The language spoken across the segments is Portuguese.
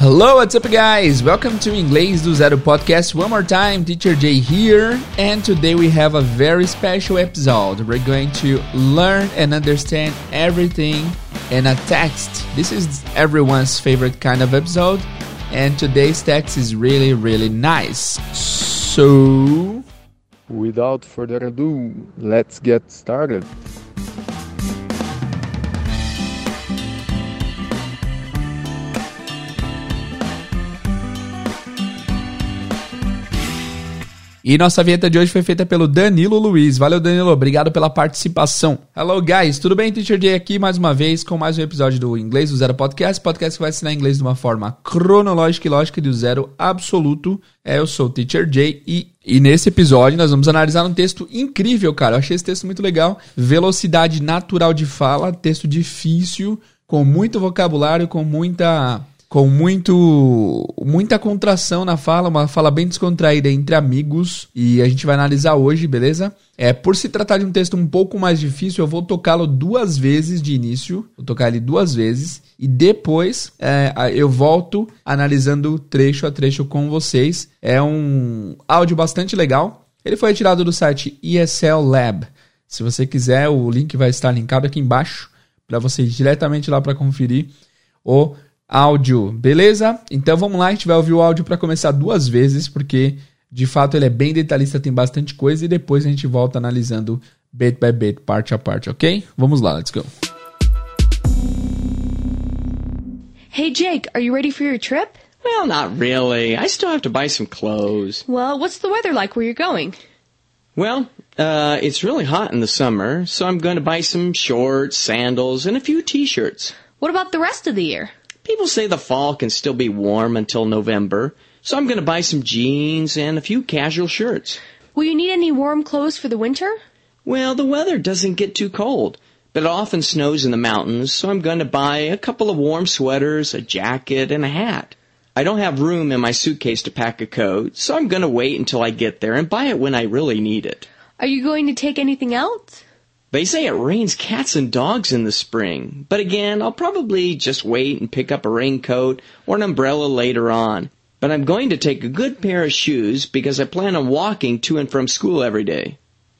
Hello, what's up, guys? Welcome to Inglês do Zero podcast. One more time, Teacher Jay here, and today we have a very special episode. We're going to learn and understand everything in a text. This is everyone's favorite kind of episode, and today's text is really, really nice. So, Without further ado, let's get started. E nossa vinheta de hoje foi feita pelo Danilo Luiz. Valeu, Danilo. Obrigado pela participação. Hello, guys. Tudo bem? Teacher Jay aqui mais uma vez com mais um episódio do Inglês do Zero Podcast. Podcast que vai ensinar inglês de uma forma cronológica e lógica do zero absoluto. É, eu sou o Teacher Jay e, e nesse episódio nós vamos analisar um texto incrível, cara. Eu achei esse texto muito legal. Velocidade natural de fala, texto difícil, com muito vocabulário, com muita com muito muita contração na fala, uma fala bem descontraída entre amigos e a gente vai analisar hoje, beleza? É, por se tratar de um texto um pouco mais difícil, eu vou tocá-lo duas vezes de início, vou tocar ele duas vezes e depois é, eu volto analisando trecho a trecho com vocês. É um áudio bastante legal. Ele foi retirado do site ESL Lab. Se você quiser, o link vai estar linkado aqui embaixo para você ir diretamente lá para conferir o áudio, beleza? Então vamos lá, a gente vai ouvir o áudio para começar duas vezes, porque de fato ele é bem detalhista, tem bastante coisa, e depois a gente volta analisando bit by bit, parte a parte, ok? Vamos lá, let's go. Hey Jake, are you ready for your trip? Well, not really. I still have to buy some clothes. Well, what's the weather like where you're going? Well, uh, it's really hot in the summer, so I'm going to buy some shorts, sandals, and a few t-shirts. What about the rest of the year? People say the fall can still be warm until November, so I'm going to buy some jeans and a few casual shirts. Will you need any warm clothes for the winter? Well, the weather doesn't get too cold, but it often snows in the mountains, so I'm going to buy a couple of warm sweaters, a jacket, and a hat. I don't have room in my suitcase to pack a coat, so I'm going to wait until I get there and buy it when I really need it. Are you going to take anything else? They say it rains cats and dogs in the spring, but again, I'll probably just wait and pick up a raincoat or an umbrella later on. But I'm going to take a good pair of shoes because I plan on walking to and from school every day.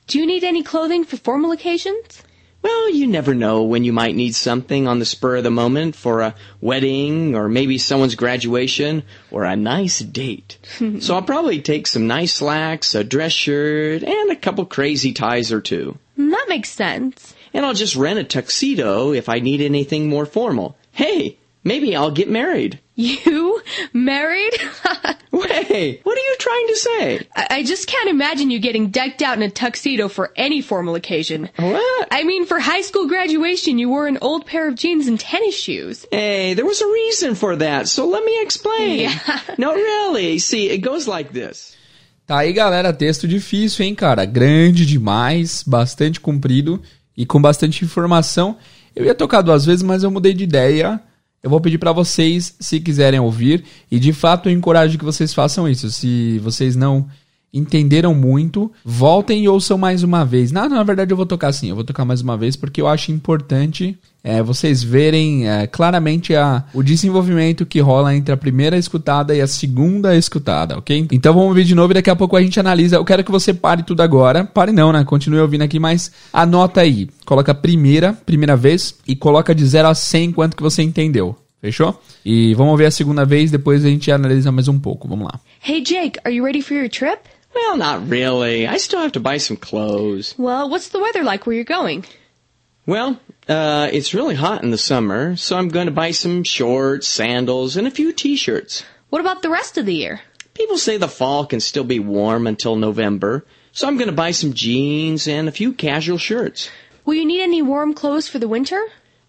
Do you need any clothing for formal occasions? Well, you never know when you might need something on the spur of the moment for a wedding or maybe someone's graduation or a nice date. so I'll probably take some nice slacks, a dress shirt, and a couple crazy ties or two. That makes sense. And I'll just rent a tuxedo if I need anything more formal. Hey, maybe I'll get married. You? Married? Wait, what are you trying to say? I I just can't imagine you getting decked out in a tuxedo for any formal occasion. What? I mean, for high school graduation, you wore an old pair of jeans and tennis shoes. Hey, there was a reason for that, so let me explain. Yeah. No, really. See, it goes like this. Tá aí, galera, texto difícil, hein, cara? Grande demais, bastante comprido e com bastante informação. Eu ia tocar duas vezes, mas eu mudei de ideia. Eu vou pedir para vocês, se quiserem ouvir, e de fato eu encorajo que vocês façam isso. Se vocês não entenderam muito, voltem e ouçam mais uma vez. Não, na verdade eu vou tocar assim, eu vou tocar mais uma vez porque eu acho importante é, vocês verem é, claramente a, o desenvolvimento que rola entre a primeira escutada e a segunda escutada, ok? Então vamos ver de novo e daqui a pouco a gente analisa. Eu quero que você pare tudo agora. Pare não, né? Continue ouvindo aqui, mas anota aí. Coloca primeira, primeira vez e coloca de 0 a 100 quanto que você entendeu. Fechou? E vamos ver a segunda vez, depois a gente analisa mais um pouco. Vamos lá. Hey Jake, are you ready for your trip? Well, not really. I still have to buy some clothes. Well, what's the weather like where you're going? Well, uh, it's really hot in the summer, so I'm going to buy some shorts, sandals, and a few t-shirts. What about the rest of the year? People say the fall can still be warm until November, so I'm going to buy some jeans and a few casual shirts. Will you need any warm clothes for the winter?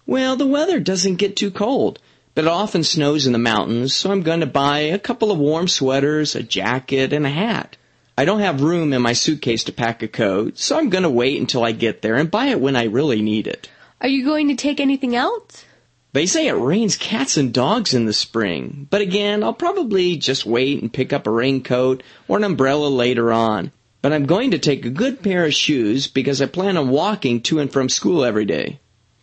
Well, the weather doesn't get too cold, but it often snows in the mountains, so I'm going to buy a couple of warm sweaters, a jacket, and a hat. I don't have room in my suitcase to pack a coat, so I'm going to wait until I get there and buy it when I really need it. Are you going to take anything else? They say it rains cats and dogs in the spring, but again, I'll probably just wait and pick up a raincoat or an umbrella later on. But I'm going to take a good pair of shoes because I plan on walking to and from school every day.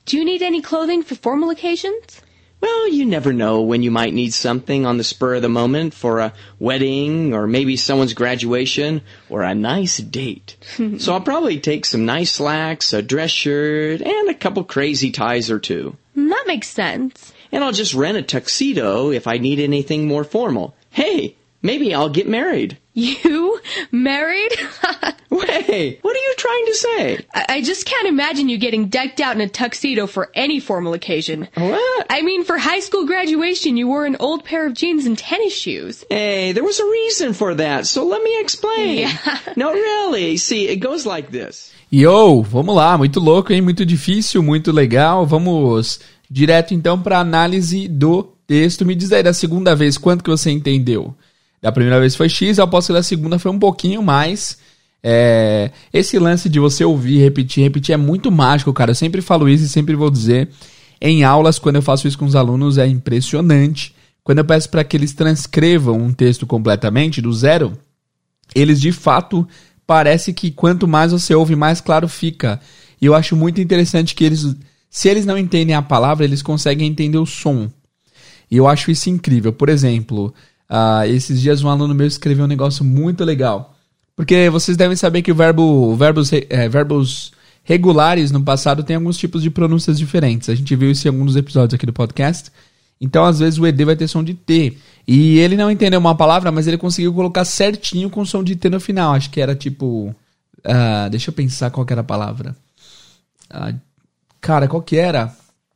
Do you need any clothing for formal occasions? Well, you never know when you might need something on the spur of the moment for a wedding or maybe someone's graduation or a nice date. so I'll probably take some nice slacks, a dress shirt, and a couple crazy ties or two. That makes sense. And I'll just rent a tuxedo if I need anything more formal. Hey, maybe I'll get married. You? Married? Wait, what are you trying to say? I I just can't imagine you getting decked out in a tuxedo for any formal occasion. What? I mean, for high school graduation, you wore an old pair of jeans and tennis shoes. Hey, there was a reason for that, so let me explain. Yeah. No, really. See, it goes like this. Yo, vamos lá, muito louco, hein? Muito difícil, muito legal. Vamos direto então para análise do texto. Me diz aí da segunda vez quanto que você entendeu. Da primeira vez foi X, eu aposto que da segunda foi um pouquinho mais. É, esse lance de você ouvir, repetir, repetir é muito mágico, cara. Eu sempre falo isso e sempre vou dizer. Em aulas, quando eu faço isso com os alunos, é impressionante. Quando eu peço para que eles transcrevam um texto completamente, do zero, eles de fato parece que quanto mais você ouve, mais claro fica. E eu acho muito interessante que eles, se eles não entendem a palavra, eles conseguem entender o som. E eu acho isso incrível. Por exemplo, ah, esses dias um aluno meu escreveu um negócio muito legal. Porque vocês devem saber que o verbo, verbos, eh, verbos regulares no passado tem alguns tipos de pronúncias diferentes. A gente viu isso em alguns episódios aqui do podcast. Então, às vezes, o ED vai ter som de T. E ele não entendeu uma palavra, mas ele conseguiu colocar certinho com som de T no final. Acho que era tipo. ah, deixa eu pensar qual era a palavra. Ah, cara, qual que era?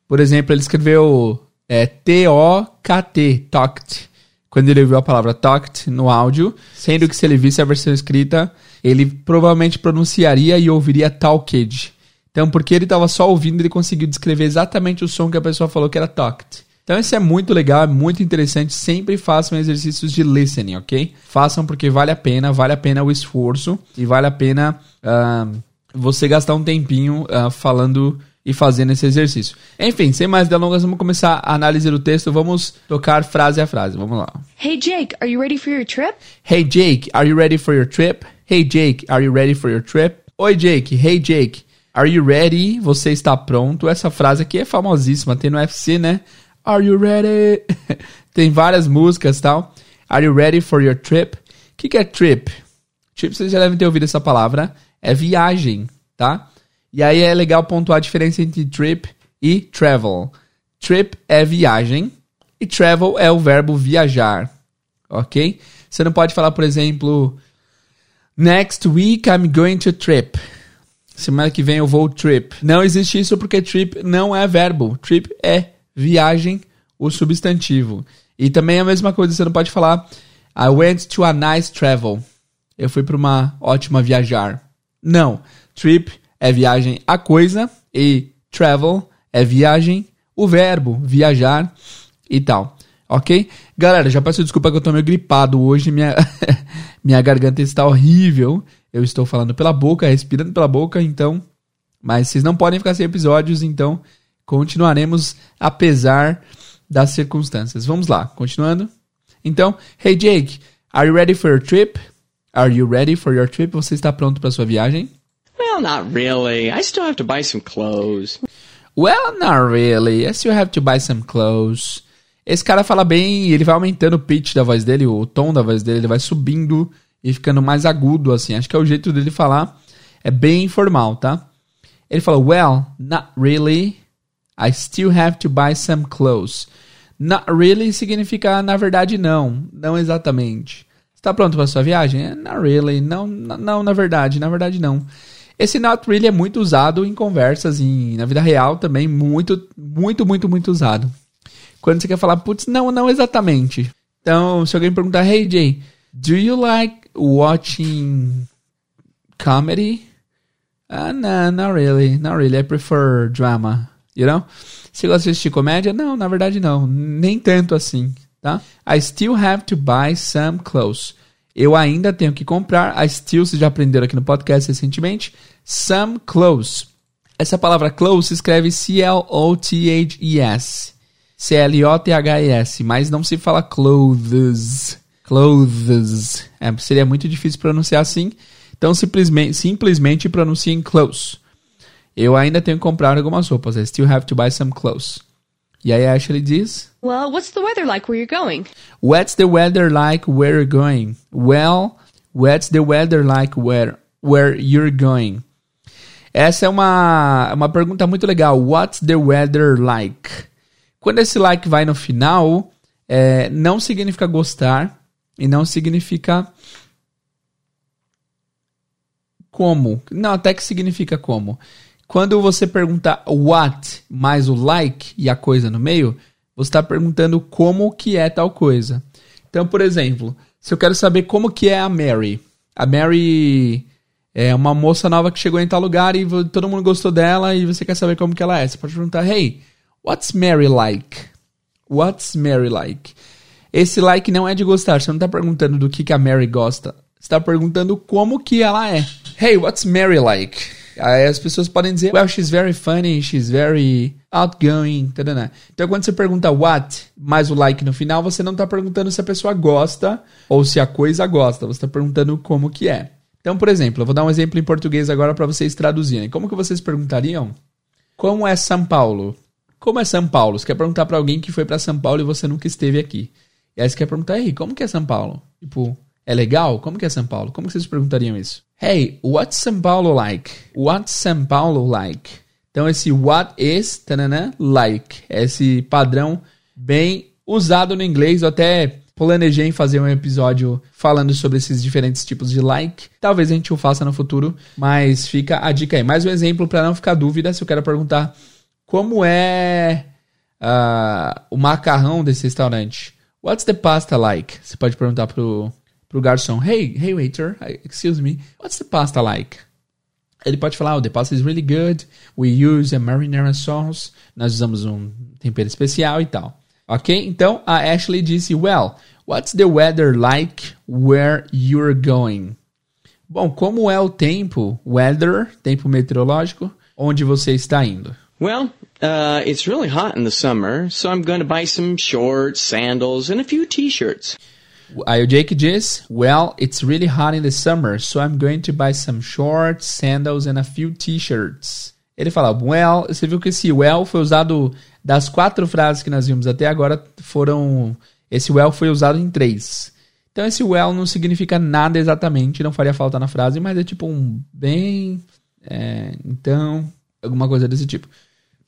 Por exemplo, ele escreveu é, T-O-K-T, talked. Quando ele ouviu a palavra talked no áudio, sendo que se ele visse a versão escrita, ele provavelmente pronunciaria e ouviria talked. Então, porque ele estava só ouvindo, ele conseguiu descrever exatamente o som que a pessoa falou que era talked. Então, isso é muito legal, é muito interessante. Sempre façam exercícios de listening, ok? Façam porque vale a pena, vale a pena o esforço e vale a pena ah, você gastar um tempinho ah, falando e fazendo esse exercício. Enfim, sem mais delongas, vamos começar a análise do texto. Vamos tocar frase a frase. Vamos lá. Hey, Jake, are you ready for your trip? Hey Jake, are you ready for your trip? Hey Jake, are you ready for your trip? Oi Jake, hey Jake, are you ready? Você está pronto? Essa frase aqui é famosíssima, tem no UFC, né? Are you ready? tem várias músicas e tal. Are you ready for your trip? O que, que é trip? Trip, vocês já devem ter ouvido essa palavra. É viagem, tá? E aí é legal pontuar a diferença entre trip e travel. Trip é viagem e travel é o verbo viajar, ok? Você não pode falar, por exemplo, Next week I'm going to trip. Semana que vem eu vou trip. Não existe isso porque trip não é verbo. Trip é viagem, o substantivo. E também é a mesma coisa, você não pode falar I went to a nice travel. Eu fui para uma ótima viajar. Não. Trip é viagem a coisa e travel é viagem, o verbo viajar e tal. Ok? Galera, já peço desculpa que eu tô meio gripado hoje. Minha, minha garganta está horrível. Eu estou falando pela boca, respirando pela boca, então. Mas vocês não podem ficar sem episódios, então continuaremos apesar das circunstâncias. Vamos lá, continuando. Então, hey Jake, are you ready for your trip? Are you ready for your trip? Você está pronto para sua viagem? Well, not really. I still have to buy some clothes. Well, not really. I still have to buy some clothes. Esse cara fala bem, ele vai aumentando o pitch da voz dele, o tom da voz dele, ele vai subindo e ficando mais agudo, assim. Acho que é o jeito dele falar. É bem informal, tá? Ele fala, well, not really. I still have to buy some clothes. Not really significa na verdade não, não exatamente. Está pronto para sua viagem? Eh, Not really, não, não, na verdade, na verdade não. Esse not really é muito usado em conversas e na vida real também, muito, muito, muito, muito usado. Quando você quer falar, putz, não, não exatamente. Então, se alguém perguntar, hey Jay, do you like watching comedy? Ah, no, not really, not really. I prefer drama, you know? Você gosta de assistir comédia? Não, na verdade não. Nem tanto assim, tá? I still have to buy some clothes. Eu ainda tenho que comprar. I still, vocês já aprenderam aqui no podcast recentemente. Some clothes. Essa palavra clothes se escreve C-L-O-T-H-E-S. C-L-O-T-H-E-S. Mas não se fala clothes. Clothes. É, seria muito difícil pronunciar assim. Então simplesmente, simplesmente pronunciem clothes. Eu ainda tenho que comprar algumas roupas. I still have to buy some clothes. E aí a Ashley diz: Well, what's the weather like where you're going? What's the weather like where you're going? Well, what's the weather like where where you're going? Essa é uma, uma pergunta muito legal. What's the weather like? Quando esse like vai no final, é, não significa gostar e não significa como. Não, até que significa como. Quando você pergunta what mais o like e a coisa no meio, você está perguntando como que é tal coisa. Então, por exemplo, se eu quero saber como que é a Mary. A Mary é uma moça nova que chegou em tal lugar e todo mundo gostou dela e você quer saber como que ela é. Você pode perguntar, hey, what's Mary like? What's Mary like? Esse like não é de gostar, você não está perguntando do que, que a Mary gosta. Você está perguntando como que ela é. Hey, what's Mary like? Aí as pessoas podem dizer, well, she's very funny, she's very outgoing, tadana. Então quando você pergunta what, mais o like no final, você não está perguntando se a pessoa gosta ou se a coisa gosta, você está perguntando como que é. Então, por exemplo, eu vou dar um exemplo em português agora para vocês traduzirem. Como que vocês perguntariam? Como é São Paulo? Como é São Paulo? Você quer perguntar para alguém que foi para São Paulo e você nunca esteve aqui. E aí você quer perguntar, ei, como que é São Paulo? Tipo, é legal? Como que é São Paulo? Como que vocês perguntariam isso? Hey, what's São Paulo like? What's São Paulo like? Então esse what is, tanana, like. Esse padrão bem usado no inglês, eu até planejei em fazer um episódio falando sobre esses diferentes tipos de like. Talvez a gente o faça no futuro, mas fica a dica aí. Mais um exemplo para não ficar dúvida, se eu quero perguntar como é uh, o macarrão desse restaurante. What's the pasta like? Você pode perguntar pro, pro garçom. Hey, hey waiter, excuse me, what's the pasta like? Ele pode falar, oh, the pasta is really good. We use a marinara sauce. Nós usamos um tempero especial e tal. Ok? Então a Ashley disse: Well, what's the weather like where you're going? Bom, como é o tempo, weather, tempo meteorológico, onde você está indo? Well, uh, it's really hot in the summer, so I'm going to buy some shorts, sandals, and a few t-shirts. Aí o Jake diz: Well, it's really hot in the summer, so I'm going to buy some shorts, sandals, and a few t-shirts. Ele fala, well, você viu que esse well foi usado das quatro frases que nós vimos até agora, foram. Esse well foi usado em três. Então esse well não significa nada exatamente, não faria falta na frase, mas é tipo um bem. É, então, alguma coisa desse tipo.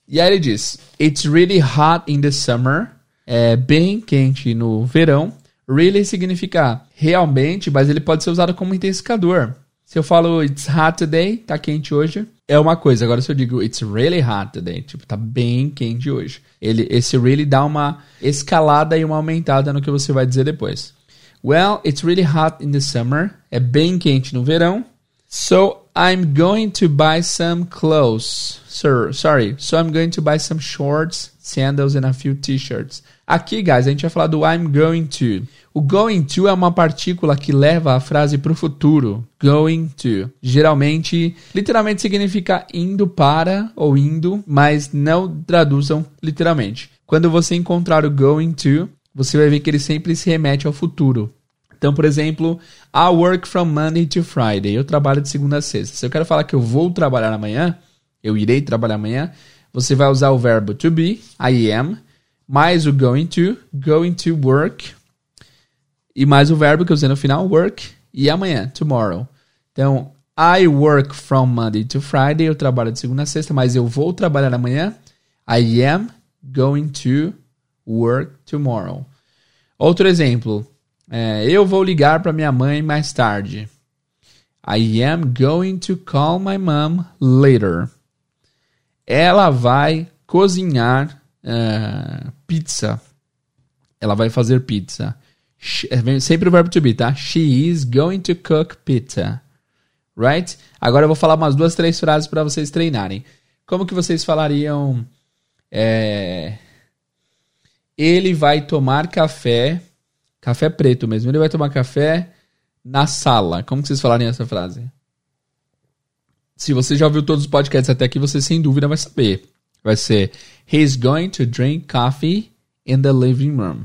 E aí ele diz: It's really hot in the summer. É bem quente no verão. Really significa realmente, mas ele pode ser usado como intensificador. Se eu falo it's hot today, tá quente hoje, é uma coisa. Agora se eu digo it's really hot today, tipo, tá bem quente hoje. Ele, esse really dá uma escalada e uma aumentada no que você vai dizer depois. Well, it's really hot in the summer. É bem quente no verão. So I'm going to buy some clothes. Sir, sorry. So I'm going to buy some shorts, sandals and a few t-shirts. Aqui, guys, a gente vai falar do I'm going to. O going to é uma partícula que leva a frase para o futuro. Going to. Geralmente, literalmente significa indo para ou indo, mas não traduzam literalmente. Quando você encontrar o going to, você vai ver que ele sempre se remete ao futuro. Então, por exemplo, I work from Monday to Friday. Eu trabalho de segunda a sexta. Se eu quero falar que eu vou trabalhar amanhã, eu irei trabalhar amanhã, você vai usar o verbo to be, I am, mais o going to, going to work, e mais o verbo que eu usei no final, work, e amanhã, tomorrow. Então, I work from Monday to Friday, eu trabalho de segunda a sexta, mas eu vou trabalhar amanhã. I am going to work tomorrow. Outro exemplo, é, eu vou ligar para minha mãe mais tarde. I am going to call my mom later. Ela vai cozinhar uh, pizza. Ela vai fazer pizza. É, sempre o verbo to be, tá? She is going to cook pizza. Right? Agora eu vou falar umas duas, três frases para vocês treinarem. Como que vocês falariam? É, ele vai tomar café Café preto mesmo. Ele vai tomar café na sala. Como que vocês falariam essa frase? Se você já ouviu todos os podcasts até aqui, você sem dúvida vai saber. Vai ser He's going to drink coffee in the living room.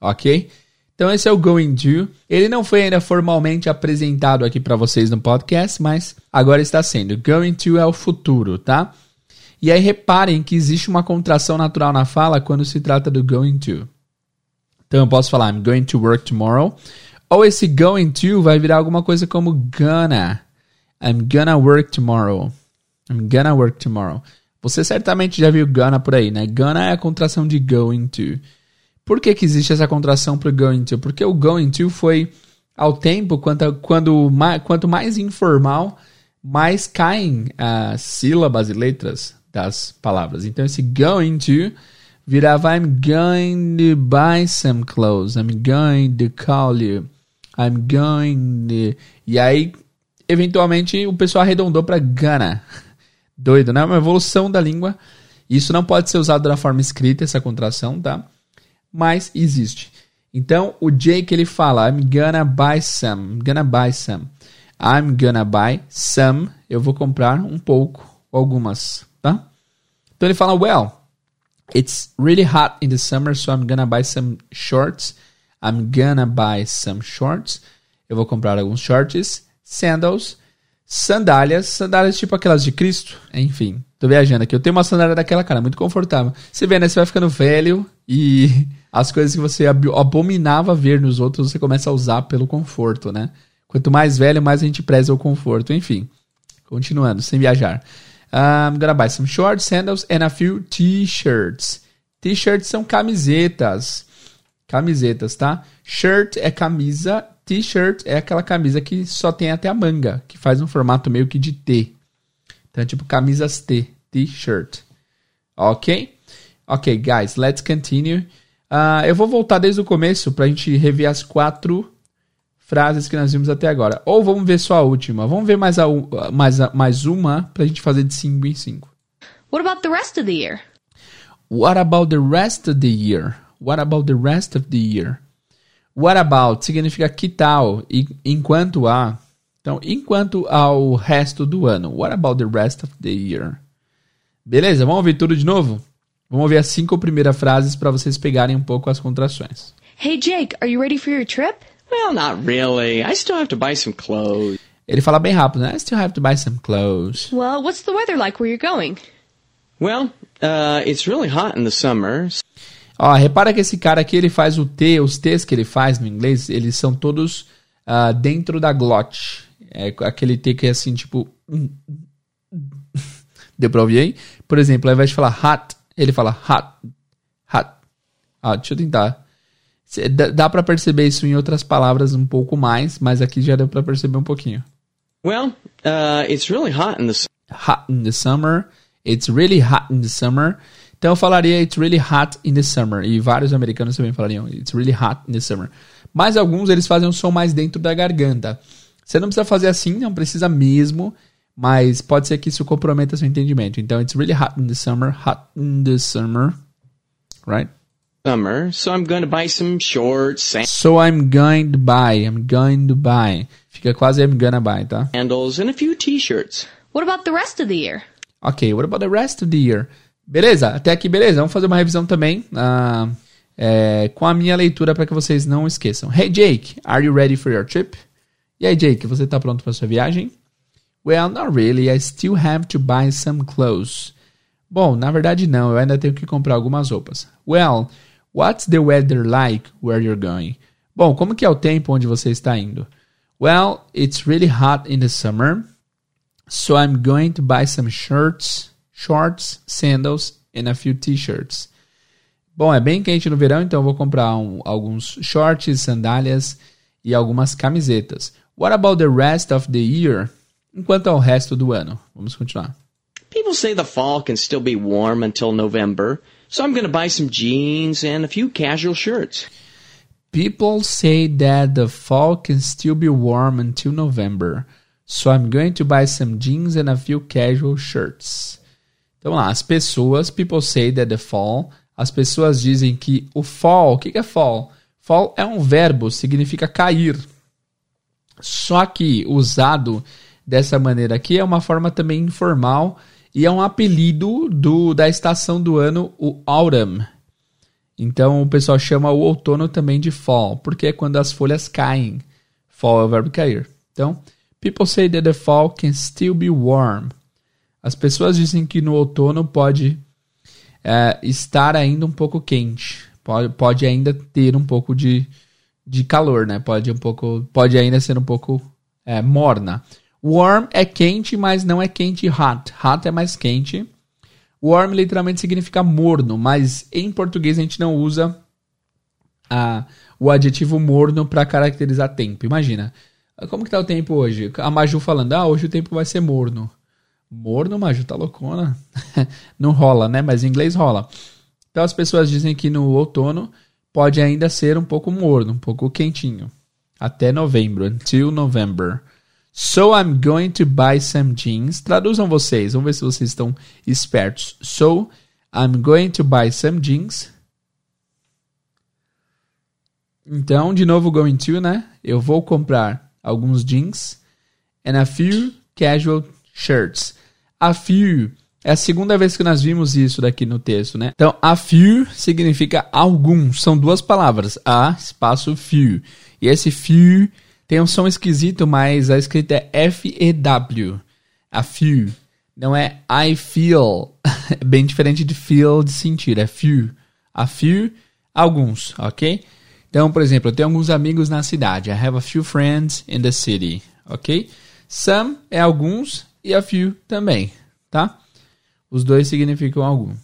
Ok? Então esse é o going to. Ele não foi ainda formalmente apresentado aqui para vocês no podcast, mas agora está sendo. Going to é o futuro, tá? E aí reparem que existe uma contração natural na fala quando se trata do going to. Então eu posso falar I'm going to work tomorrow. Ou esse going to vai virar alguma coisa como gonna. I'm gonna work tomorrow. I'm gonna work tomorrow. Você certamente já viu gonna por aí, né? Gonna é a contração de going to. Por que, que existe essa contração para going to? Porque o going to foi ao tempo, quanto, quando, quanto mais informal, mais caem as sílabas e letras das palavras. Então esse going to virava I'm going to buy some clothes, I'm going to call you, I'm going to... E aí, eventualmente, o pessoal arredondou para gonna. Doido, né? Uma evolução da língua. Isso não pode ser usado da forma escrita, essa contração, tá? Mas existe. Então, o Jake ele fala, I'm gonna buy some, gonna buy some. I'm gonna buy some, eu vou comprar um pouco, algumas, tá? Então ele fala, well, it's really hot in the summer, so I'm gonna buy some shorts. I'm gonna buy some shorts. Eu vou comprar alguns shorts, sandals, sandálias, sandálias tipo aquelas de Cristo, enfim. Tô viajando aqui. Eu tenho uma sandália daquela, cara, muito confortável. Você vê, né? Você vai ficando velho e as coisas que você abominava ver nos outros, você começa a usar pelo conforto, né? Quanto mais velho, mais a gente preza o conforto. Enfim, continuando, sem viajar. I'm gonna buy some shorts, sandals and a few t-shirts. T-shirts são camisetas. Camisetas, tá? Shirt é camisa, t-shirt é aquela camisa que só tem até a manga, que faz um formato meio que de T. Então é tipo camisas T, t-shirt. Ok? Ok, guys, let's continue. Uh, eu vou voltar desde o começo para a gente rever as quatro frases que nós vimos até agora. Ou vamos ver só a última. Vamos ver mais, a, mais, a, mais uma para a gente fazer de 5 em 5. What about the rest of the year? What about the rest of the year? What about the rest of the year? What about significa que tal e enquanto a. Então, enquanto ao resto do ano. What about the rest of the year? Beleza, vamos ouvir tudo de novo? Vamos ouvir as cinco primeiras frases para vocês pegarem um pouco as contrações. Hey Jake, are you ready for your trip? Well, not really. I still have to buy some clothes. Ele fala bem rápido, né? I still have to buy some clothes. Well, what's the weather like where you're going? Well, uh, it's really hot in the summer. Ó, repara que esse cara aqui, ele faz o T, os T's que ele faz no inglês, eles são todos uh, dentro da glote. É aquele T que é assim, tipo... Deu pra ouvir aí? Por exemplo, ao invés de falar hot, ele fala hot, hot. Ah, deixa eu tentar. Dá para perceber isso em outras palavras um pouco mais, mas aqui já deu para perceber um pouquinho. Well, uh, it's really hot in the hot in the summer. It's really hot in the summer. Então eu falaria it's really hot in the summer e vários americanos também falariam it's really hot in the summer. Mas alguns eles fazem um som mais dentro da garganta. Você não precisa fazer assim, não precisa mesmo, mas pode ser que isso comprometa seu entendimento. Então it's really hot in the summer, hot in the summer, right? Summer, so I'm going to buy some shorts. So I'm going to buy. I'm going to buy. Fica quase I'm gonna buy, tá? Sandals and a few t-shirts. What about the rest of the year? Ok, what about the rest of the year? Beleza, até aqui beleza. Vamos fazer uma revisão também uh, é, com a minha leitura para que vocês não esqueçam. Hey Jake, are you ready for your trip? E aí Jake, você tá pronto para sua viagem? Well, not really. I still have to buy some clothes. Bom, na verdade não, eu ainda tenho que comprar algumas roupas. Well, What's the weather like where you're going? Bom, como que é o tempo onde você está indo? Well, it's really hot in the summer, so I'm going to buy some shirts, shorts, sandals and a few t-shirts. Bom, é bem quente no verão, então eu vou comprar um, alguns shorts, sandálias e algumas camisetas. What about the rest of the year? Enquanto ao resto do ano. Vamos continuar. People say the fall can still be warm until November. So I'm going to buy some jeans and a few casual shirts. People say that the fall can still be warm until November. So I'm going to buy some jeans and a few casual shirts. Então lá, as pessoas, people say that the fall, as pessoas dizem que o fall, o que é fall? Fall é um verbo, significa cair. Só que usado dessa maneira aqui é uma forma também informal e é um apelido do, da estação do ano, o autumn. Então o pessoal chama o outono também de fall, porque é quando as folhas caem. Fall é o verbo cair. Então, people say that the fall can still be warm. As pessoas dizem que no outono pode é, estar ainda um pouco quente. Pode, pode ainda ter um pouco de, de calor, né? Pode, um pouco, pode ainda ser um pouco é, morna. Warm é quente, mas não é quente hot. Hot é mais quente. Warm literalmente significa morno, mas em português a gente não usa a, o adjetivo morno para caracterizar tempo. Imagina, como que tá o tempo hoje? A Maju falando, ah, hoje o tempo vai ser morno. Morno, Maju, tá loucona? não rola, né? Mas em inglês rola. Então as pessoas dizem que no outono pode ainda ser um pouco morno, um pouco quentinho. Até novembro, until November. So I'm going to buy some jeans. Traduzam vocês, vamos ver se vocês estão espertos. So I'm going to buy some jeans. Então, de novo, going to, né? Eu vou comprar alguns jeans. And a few casual shirts. A few é a segunda vez que nós vimos isso daqui no texto, né? Então, a few significa alguns. São duas palavras. A espaço few. E esse few tem um som esquisito, mas a escrita é F-E-W. A few. Não é I feel. É bem diferente de feel de sentir. É few. A few, alguns, ok? Então, por exemplo, eu tenho alguns amigos na cidade. I have a few friends in the city, ok? Some é alguns e a few também, tá? Os dois significam algum.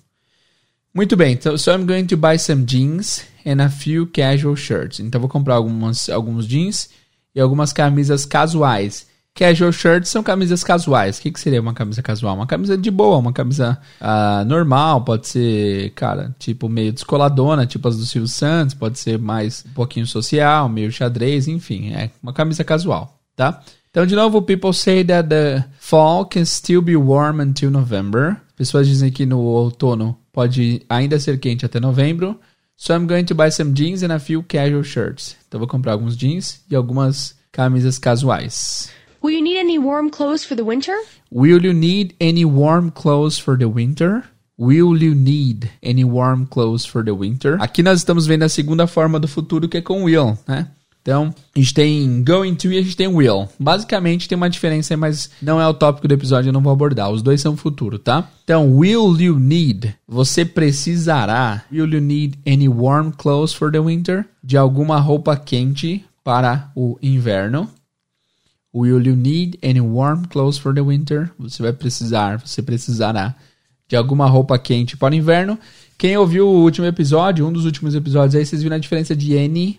Muito bem, então, so I'm going to buy some jeans and a few casual shirts. Então vou comprar algumas, alguns jeans e algumas camisas casuais. Casual shirts são camisas casuais. O que, que seria uma camisa casual? Uma camisa de boa, uma camisa uh, normal, pode ser, cara, tipo meio descoladona, tipo as do Silvio Santos, pode ser mais um pouquinho social, meio xadrez, enfim, é uma camisa casual, tá? Então, de novo, people say that the fall can still be warm until November. Pessoas dizem que no outono pode ainda ser quente até novembro. So I'm going to buy some jeans and a few casual shirts. Então vou comprar alguns jeans e algumas camisas casuais. Will you need any warm clothes for the winter? Will you need any warm clothes for the winter? Will you need any warm clothes for the winter? Aqui nós estamos vendo a segunda forma do futuro que é com will, né? Então, a gente tem going to e a gente tem will. Basicamente tem uma diferença, mas não é o tópico do episódio, eu não vou abordar. Os dois são futuro, tá? Então, will you need? Você precisará. Will you need any warm clothes for the winter? De alguma roupa quente para o inverno. Will you need any warm clothes for the winter? Você vai precisar, você precisará de alguma roupa quente para o inverno. Quem ouviu o último episódio, um dos últimos episódios aí, vocês viram a diferença de any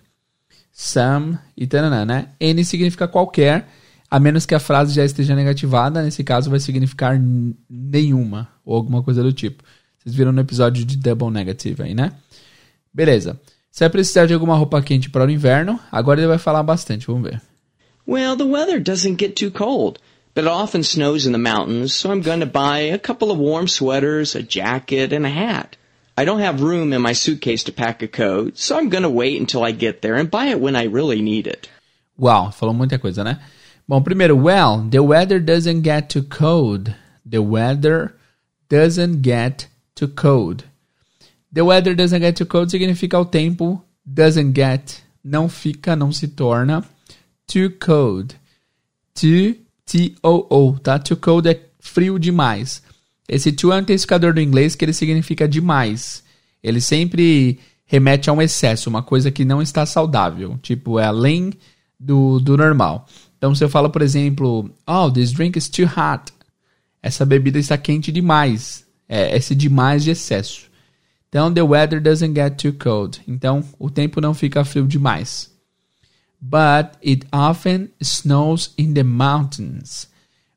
some e tananã, né? N significa qualquer, a menos que a frase já esteja negativada. Nesse caso, vai significar nenhuma ou alguma coisa do tipo. Vocês viram no episódio de Double Negative aí, né? Beleza. Você precisar de alguma roupa quente para o inverno. Agora ele vai falar bastante, vamos ver. Well, the weather doesn't get too cold, but it often snows in the mountains, so I'm going to buy a couple of warm sweaters, a jacket, and a hat. I don't have room in my suitcase to pack a coat, so I'm gonna wait until I get there and buy it when I really need it. Uau, falou muita coisa, né? Bom, primeiro, well, the weather doesn't get too cold. The weather doesn't get too cold. The weather doesn't get too cold significa o tempo doesn't get, não fica, não se torna too cold. Too, T-O-O, tá? Too cold é frio demais. Esse to é um intensificador do inglês que ele significa demais. Ele sempre remete a um excesso, uma coisa que não está saudável. Tipo, é além do, do normal. Então, se eu falo, por exemplo, oh, this drink is too hot. Essa bebida está quente demais. É esse demais de excesso. Então, the weather doesn't get too cold. Então, o tempo não fica frio demais. But it often snows in the mountains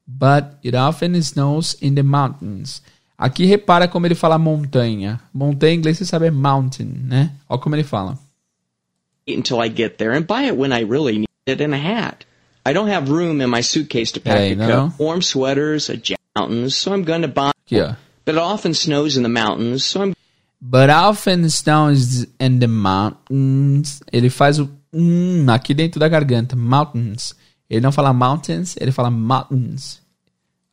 but it often snows in the mountains. Aqui repara como ele fala montanha. Montanha em inglês você sabe é mountain, né? Olha como ele fala. Until I get there and buy it when I really need it in a hat. I don't have room in my suitcase to pack Peraí, a warm sweaters, a jacket, mountains, so I'm going to buy. Aqui, ó. But it often snows in the mountains, so I'm But often snows in the mountains. Ele faz o hum aqui dentro da garganta. Mountains. Ele não fala mountains, ele fala mountains.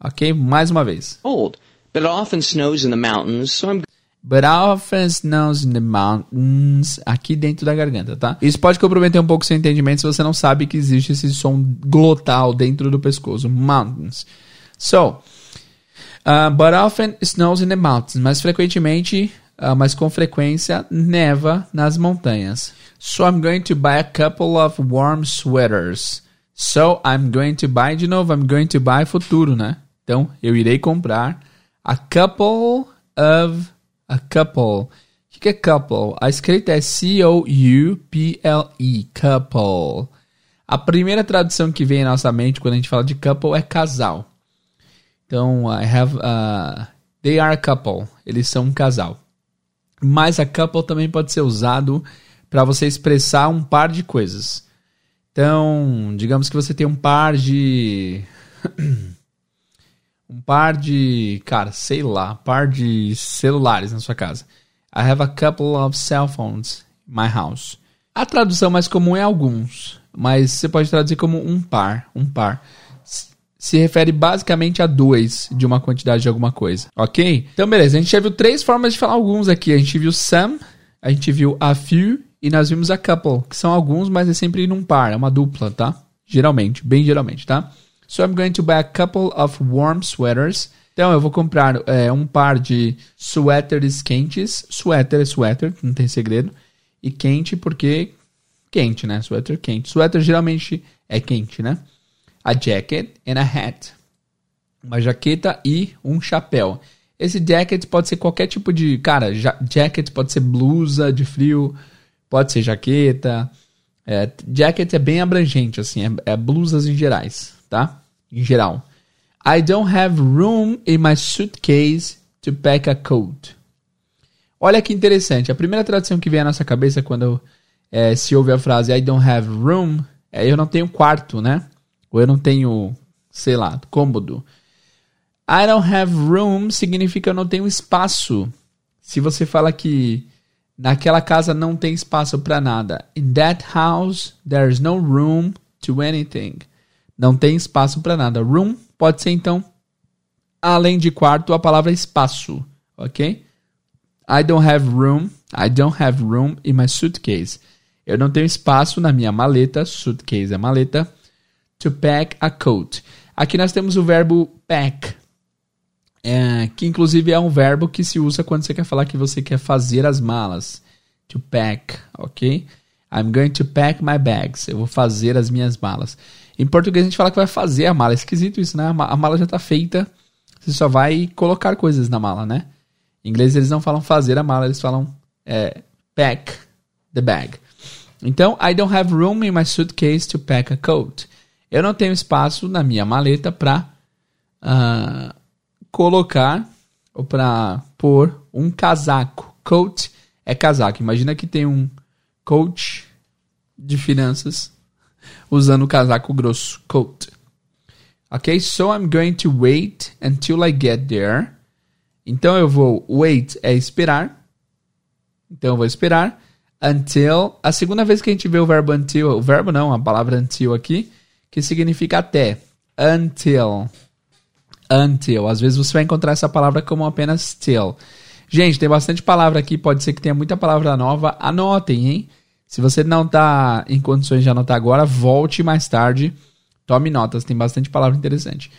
Ok? Mais uma vez. cold. But it often snows in the mountains, so I'm But often snows in the mountains. Aqui dentro da garganta, tá? Isso pode comprometer um pouco seu entendimento se você não sabe que existe esse som glotal dentro do pescoço. Mountains. So, Uh, but often snows in the mountains. Mais frequentemente, uh, mas com frequência, neva nas montanhas. So I'm going to buy a couple of warm sweaters. So I'm going to buy, de novo, I'm going to buy futuro, né? Então, eu irei comprar a couple of, a couple. O que é couple? A escrita é C-O-U-P-L-E, couple. A primeira tradução que vem em nossa mente quando a gente fala de couple é casal. Então, I have, uh, they are a couple. Eles são um casal. Mas a couple também pode ser usado para você expressar um par de coisas. Então, digamos que você tem um par de. um par de. Cara, sei lá, par de celulares na sua casa. I have a couple of cell phones in my house. A tradução mais comum é alguns, mas você pode traduzir como um par, um par. Se refere basicamente a dois de uma quantidade de alguma coisa, ok? Então, beleza, a gente já viu três formas de falar alguns aqui. A gente viu some, a gente viu a few e nós vimos a couple, que são alguns, mas é sempre num par, é uma dupla, tá? Geralmente, bem geralmente, tá? So I'm going to buy a couple of warm sweaters. Então eu vou comprar é, um par de suéteres quentes. Suéter é suéter, não tem segredo. E quente porque quente, né? Suéter quente. Suéter geralmente é quente, né? A jacket and a hat. Uma jaqueta e um chapéu. Esse jacket pode ser qualquer tipo de. Cara, jacket pode ser blusa de frio Pode ser jaqueta. É, jacket é bem abrangente, assim, é, é blusas em gerais, tá? Em geral. I don't have room in my suitcase to pack a coat. Olha que interessante. A primeira tradução que vem à nossa cabeça quando é, se ouve a frase I don't have room é eu não tenho quarto, né? Ou eu não tenho, sei lá, cômodo. I don't have room significa eu não tenho espaço. Se você fala que Naquela casa não tem espaço para nada. In that house, there's no room to anything. Não tem espaço para nada. Room pode ser então, além de quarto, a palavra espaço, ok? I don't have room. I don't have room in my suitcase. Eu não tenho espaço na minha maleta. Suitcase é maleta. To pack a coat. Aqui nós temos o verbo pack é, que inclusive é um verbo que se usa quando você quer falar que você quer fazer as malas. To pack, ok? I'm going to pack my bags. Eu vou fazer as minhas malas. Em português a gente fala que vai fazer a mala. É esquisito isso, né? A mala já está feita. Você só vai colocar coisas na mala, né? Em inglês eles não falam fazer a mala, eles falam é, pack the bag. Então, I don't have room in my suitcase to pack a coat. Eu não tenho espaço na minha maleta para uh, ah, colocar ou para pôr um casaco. Coat é casaco. Imagina que tem um coach de finanças usando o casaco grosso. Coat. Ok? So I'm going to wait until I get there. Então eu vou wait é esperar. Então eu vou esperar until. A segunda vez que a gente vê o verbo until, o verbo não, a palavra until aqui, que significa até. Until until. Às vezes você vai encontrar essa palavra como apenas till. Gente, tem bastante palavra aqui, pode ser que tenha muita palavra nova. Anotem, hein? Se você não está em condições de anotar agora, volte mais tarde. Tome notas, tem bastante palavra interessante.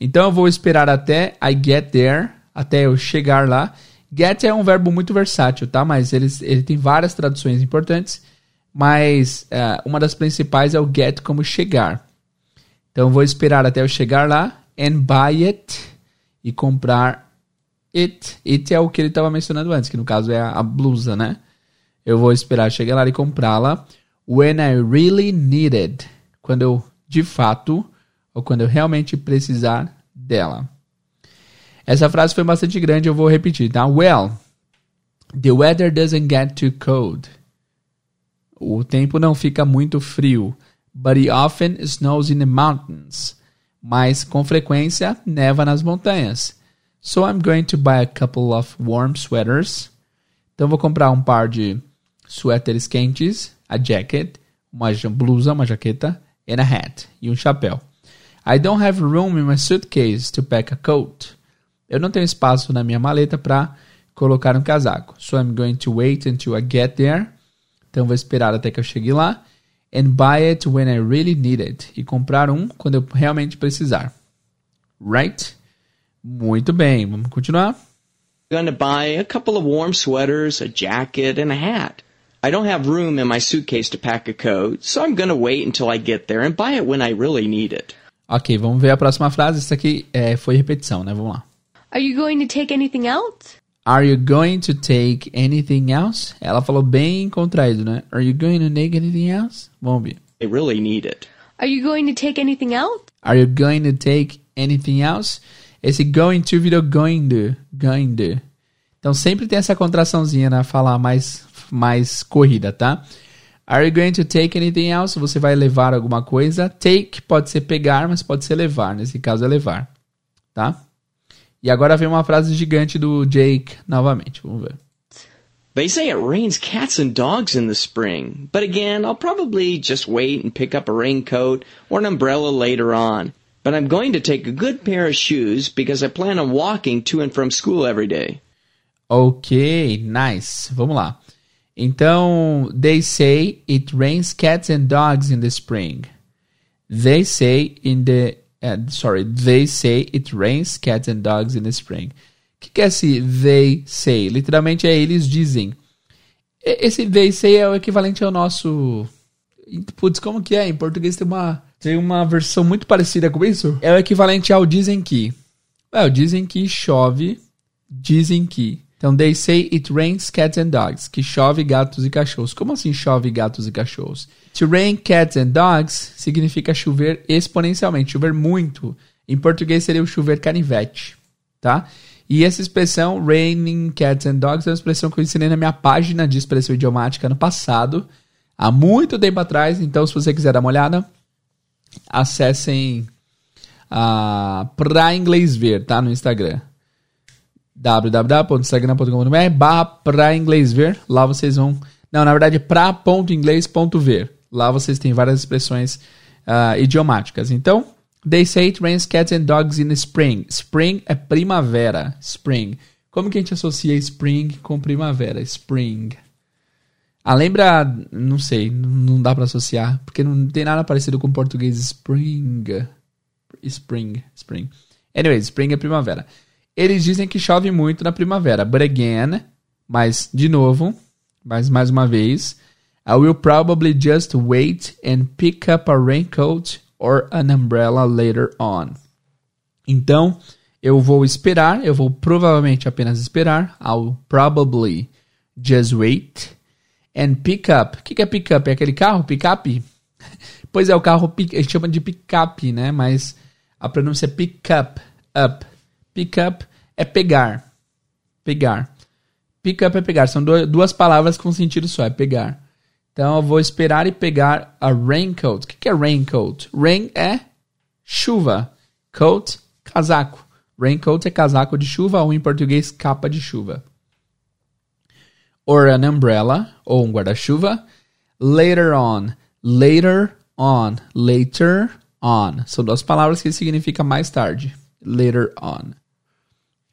Então eu vou esperar até I get there, até eu chegar lá. Get é um verbo muito versátil, tá? Mas ele, ele tem várias traduções importantes. Mas uh, uma das principais é o get como chegar. Então eu vou esperar até eu chegar lá and buy it e comprar it. It é o que ele estava mencionando antes, que no caso é a, blusa, né? Eu vou esperar chegar lá e comprá-la when I really need it. Quando eu de fato ou quando eu realmente precisar dela. Essa frase foi bastante grande, eu vou repetir, tá? Well, the weather doesn't get too cold. O tempo não fica muito frio, but it often snows in the mountains mas com frequência neva nas montanhas. So I'm going to buy a couple of warm sweaters. Então vou comprar um par de suéteres quentes, a jacket, uma blusa, uma jaqueta, and a hat e um chapéu. I don't have room in my suitcase to pack a coat. Eu não tenho espaço na minha maleta para colocar um casaco. So I'm going to wait until I get there. Então vou esperar até que eu chegue lá and buy it when I really need it. E comprar um quando eu realmente precisar. Right? Muito bem, vamos continuar. going to buy a couple of warm sweaters, a jacket, and a hat. I don't have room in my suitcase to pack a coat, so I'm going to wait until I get there and buy it when I really need it. Ok, vamos ver a próxima frase. Isso aqui é, foi repetição, né? Vamos lá. Are you going to take anything else? Are you going to take anything else? Ela falou bem contraído, né? Are you going to take anything else? Vamos ver. I really need it. Are you going to take anything else? Are you going to take anything else? Esse going to virou going to. Going to. Então sempre tem essa contraçãozinha na falar mais, mais corrida, tá? Are you going to take anything else? Você vai levar alguma coisa. Take pode ser pegar, mas pode ser levar. Nesse caso é levar, tá? E agora vem uma frase gigante do Jake novamente. Vamos ver. They say it rains cats and dogs in the spring, but again, I'll probably just wait and pick up a raincoat or an umbrella later on. But I'm going to take a good pair of shoes because I plan on walking to and from school every day. Ok, nice. Vamos lá. Então, they say it rains cats and dogs in the spring. They say in the uh, sorry, they say it rains cats and dogs in the spring. O que, que é esse they say? Literalmente é eles dizem. Esse they say é o equivalente ao nosso. Putz, como que é? Em português tem uma, tem uma versão muito parecida com isso. É o equivalente ao dizem que. Well, dizem que chove, dizem que. Então, they say it rains cats and dogs. Que chove gatos e cachorros. Como assim chove gatos e cachorros? To rain cats and dogs significa chover exponencialmente, chover muito. Em português seria o chover canivete, tá? E essa expressão, raining cats and dogs, é uma expressão que eu ensinei na minha página de expressão idiomática no passado, há muito tempo atrás. Então, se você quiser dar uma olhada, acessem a pra inglês ver, tá? No Instagram www.instagram.com.br barra pra inglês ver. Lá vocês vão. Não, na verdade, pra.inglês.ver. Lá vocês têm várias expressões ah, idiomáticas. Então, they say it rains cats and dogs in spring. Spring é primavera. Spring. Como que a gente associa spring com primavera? Spring. Ah, lembra. Não sei, não dá pra associar. Porque não tem nada parecido com português spring. Spring. Spring. Anyway, spring é primavera. Eles dizem que chove muito na primavera. But again, mas de novo, mas mais uma vez, I will probably just wait and pick up a raincoat or an umbrella later on. Então, eu vou esperar, eu vou provavelmente apenas esperar. I'll probably just wait and pick up. O que é pick up? É aquele carro? Pick up? Pois é, o carro a gente chama de pick up, né? Mas a pronúncia é pick up. Up. Pick up é pegar. Pegar. Pick up é pegar. São du- duas palavras com sentido só, é pegar. Então eu vou esperar e pegar a raincoat. O que é raincoat? Rain é chuva. Coat, casaco. Raincoat é casaco de chuva ou em português capa de chuva. Or an umbrella ou um guarda-chuva. Later on. Later on. Later on. São duas palavras que significam mais tarde. Later on.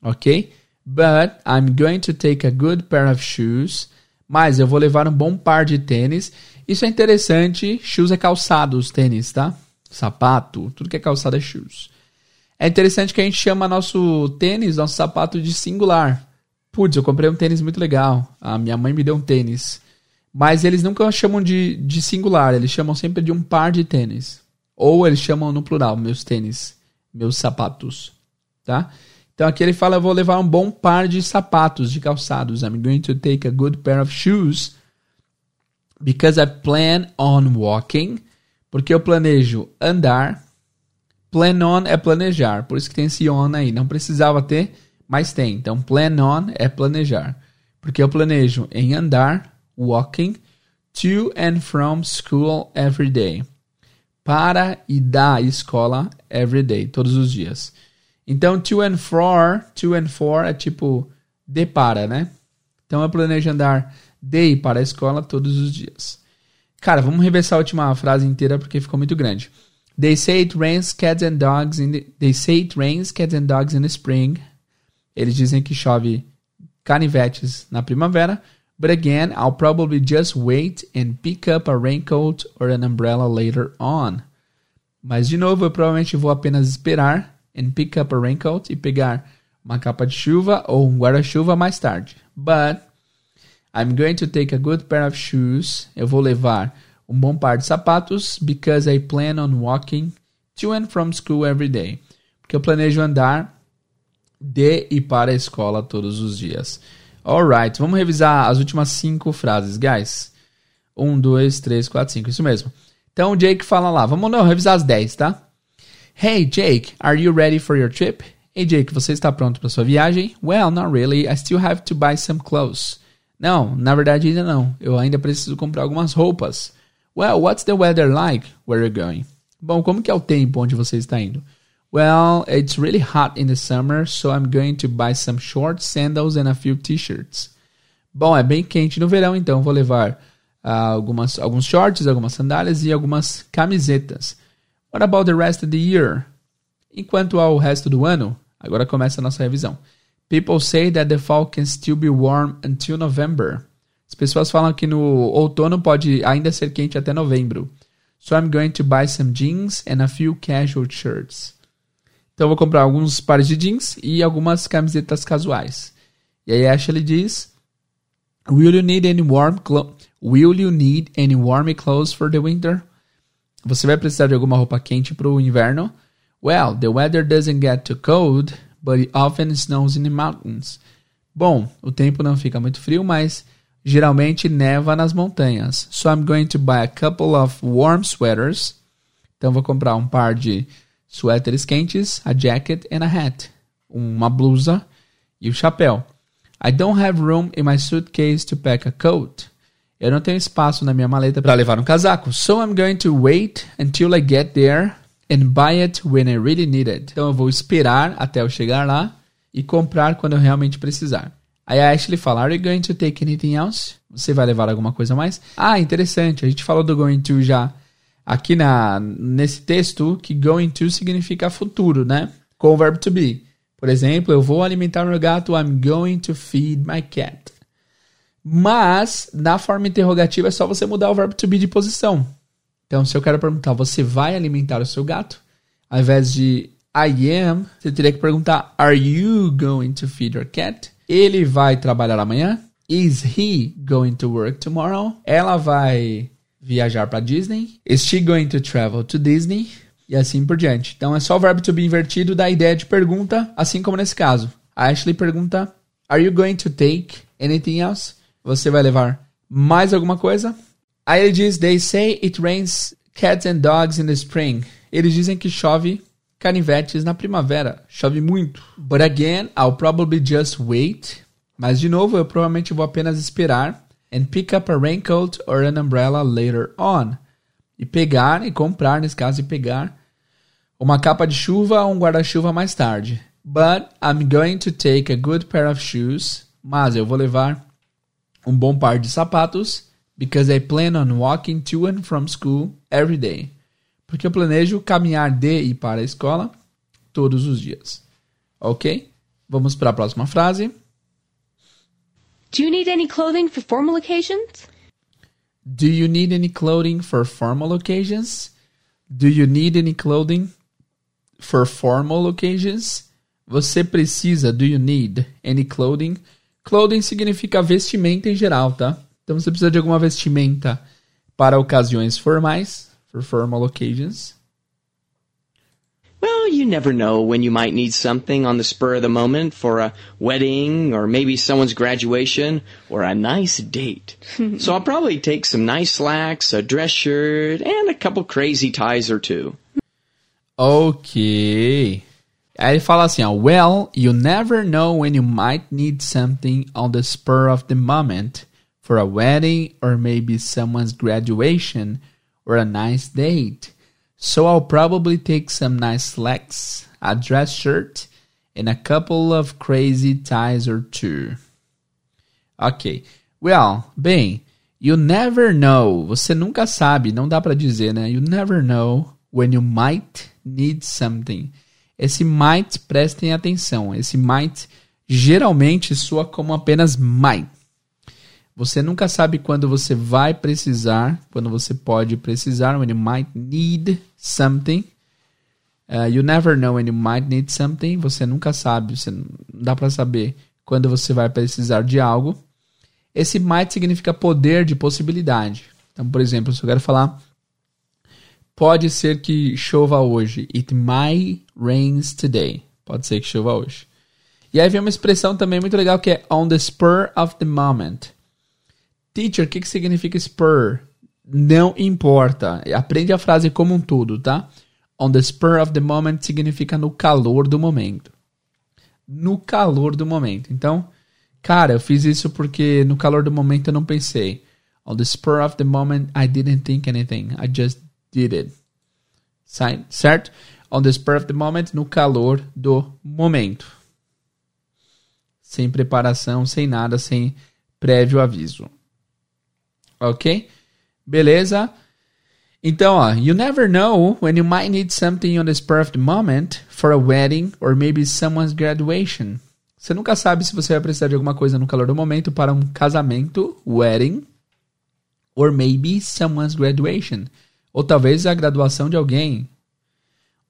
Ok? But I'm going to take a good pair of shoes. Mas eu vou levar um bom par de tênis. Isso é interessante. Shoes é calçados, tênis, tá? Sapato. Tudo que é calçado é shoes. É interessante que a gente chama nosso tênis, nosso sapato de singular. Putz, eu comprei um tênis muito legal. A minha mãe me deu um tênis. Mas eles nunca chamam de, de singular, eles chamam sempre de um par de tênis. Ou eles chamam no plural, meus tênis, meus sapatos. Tá? Então aqui ele fala: eu vou levar um bom par de sapatos, de calçados. I'm going to take a good pair of shoes. Because I plan on walking. Porque eu planejo andar. Plan on é planejar. Por isso que tem esse on aí. Não precisava ter, mas tem. Então, plan on é planejar. Porque eu planejo em andar, walking, to and from school every day. Para e da escola every day, todos os dias. Então, to and for, to and for é tipo de para, né? Então, eu planejo andar de para a escola todos os dias. Cara, vamos reversar a última frase inteira porque ficou muito grande. They say it rains cats and dogs in the, they say it rains cats and dogs in the spring. Eles dizem que chove canivetes na primavera. But again, I'll probably just wait and pick up a raincoat or an umbrella later on. Mas de novo, eu provavelmente vou apenas esperar and pick up a raincoat e pegar uma capa de chuva ou um guarda-chuva mais tarde. But I'm going to take a good pair of shoes. Eu vou levar um bom par de sapatos because I plan on walking to and from school every day. Porque eu planejo andar de e para a escola todos os dias. Alright, vamos revisar as últimas cinco frases, guys. Um, dois, três, quatro, cinco, isso mesmo. Então o Jake fala lá, vamos não, revisar as dez, tá? Hey Jake, are you ready for your trip? Hey Jake, você está pronto para sua viagem? Well, not really. I still have to buy some clothes. Não, na verdade ainda não. Eu ainda preciso comprar algumas roupas. Well, what's the weather like where you're going? Bom, como que é o tempo onde você está indo? Well, it's really hot in the summer, so I'm going to buy some shorts, sandals and a few t-shirts. Bom, é bem quente no verão, então vou levar uh, algumas, alguns shorts, algumas sandálias e algumas camisetas. What about the rest of the year? Enquanto ao resto do ano, agora começa a nossa revisão. People say that the fall can still be warm until November. As pessoas falam que no outono pode ainda ser quente até novembro. So I'm going to buy some jeans and a few casual shirts. Então vou comprar alguns pares de jeans e algumas camisetas casuais. E aí Ashley diz: Will you need any warm clothes? Will you need any warm clothes for the winter? Você vai precisar de alguma roupa quente para o inverno? Well, the weather doesn't get too cold, but it often snows in the mountains. Bom, o tempo não fica muito frio, mas geralmente neva nas montanhas. So I'm going to buy a couple of warm sweaters. Então vou comprar um par de suéteres quentes, a jacket and a hat, uma blusa e o chapéu. I don't have room in my suitcase to pack a coat. Eu não tenho espaço na minha maleta para levar um casaco. So I'm going to wait until I get there and buy it when I really need it. Então eu vou esperar até eu chegar lá e comprar quando eu realmente precisar. Aí a Ashley fala: Are you going to take anything else? Você vai levar alguma coisa a mais? Ah, interessante. A gente falou do going to já aqui na, nesse texto que going to significa futuro, né? Com o verbo to be. Por exemplo, eu vou alimentar meu gato, I'm going to feed my cat. Mas, na forma interrogativa, é só você mudar o verbo to be de posição. Então, se eu quero perguntar, você vai alimentar o seu gato? Ao invés de I am, você teria que perguntar, Are you going to feed your cat? Ele vai trabalhar amanhã? Is he going to work tomorrow? Ela vai viajar para Disney. Is she going to travel to Disney? E assim por diante. Então é só o verbo to be invertido da ideia de pergunta, assim como nesse caso. A Ashley pergunta: Are you going to take anything else? Você vai levar mais alguma coisa? Aí ele diz: They say it rains cats and dogs in the spring. Eles dizem que chove canivetes na primavera. Chove muito. But again, I'll probably just wait. Mas de novo, eu provavelmente vou apenas esperar and pick up a raincoat or an umbrella later on. E pegar e comprar, nesse caso, e pegar uma capa de chuva ou um guarda-chuva mais tarde. But I'm going to take a good pair of shoes. Mas eu vou levar um bom par de sapatos because I plan on walking to and from school every day. Porque eu planejo caminhar de e para a escola todos os dias. Ok? Vamos para a próxima frase. Do you need any clothing for formal occasions? Do you need any clothing for formal occasions? Do you need any clothing for formal occasions? Você precisa, do you need any clothing? Clothing significa vestimenta em geral, tá? Então você precisa de alguma vestimenta para ocasiões formais, for formal occasions. Well, you never know when you might need something on the spur of the moment for a wedding or maybe someone's graduation or a nice date. so I'll probably take some nice slacks, a dress shirt, and a couple crazy ties or two. Ok. Aí ele fala assim, ó, well, you never know when you might need something on the spur of the moment for a wedding or maybe someone's graduation or a nice date. So I'll probably take some nice slacks, a dress shirt, and a couple of crazy ties or two. Ok. Well, bem, you never know. Você nunca sabe, não dá para dizer, né? You never know when you might need something. Esse might, prestem atenção. Esse might geralmente soa como apenas might. Você nunca sabe quando você vai precisar, quando você pode precisar, when you might need something. Uh, you never know when you might need something. Você nunca sabe, você não dá para saber quando você vai precisar de algo. Esse might significa poder de possibilidade. Então, por exemplo, se eu quero falar pode ser que chova hoje. It might rains today. Pode ser que chova hoje. E aí vem uma expressão também muito legal que é on the spur of the moment. Teacher, o que, que significa spur? Não importa. Aprende a frase como um todo, tá? On the spur of the moment significa no calor do momento. No calor do momento. Então, cara, eu fiz isso porque no calor do momento eu não pensei. On the spur of the moment, I didn't think anything. I just did it. Certo? On the spur of the moment, no calor do momento. Sem preparação, sem nada, sem prévio aviso. Ok? Beleza? Então, ó, you never know when you might need something on the spur of the moment for a wedding or maybe someone's graduation. Você nunca sabe se você vai precisar de alguma coisa no calor do momento para um casamento, wedding, or maybe someone's graduation, ou talvez a graduação de alguém,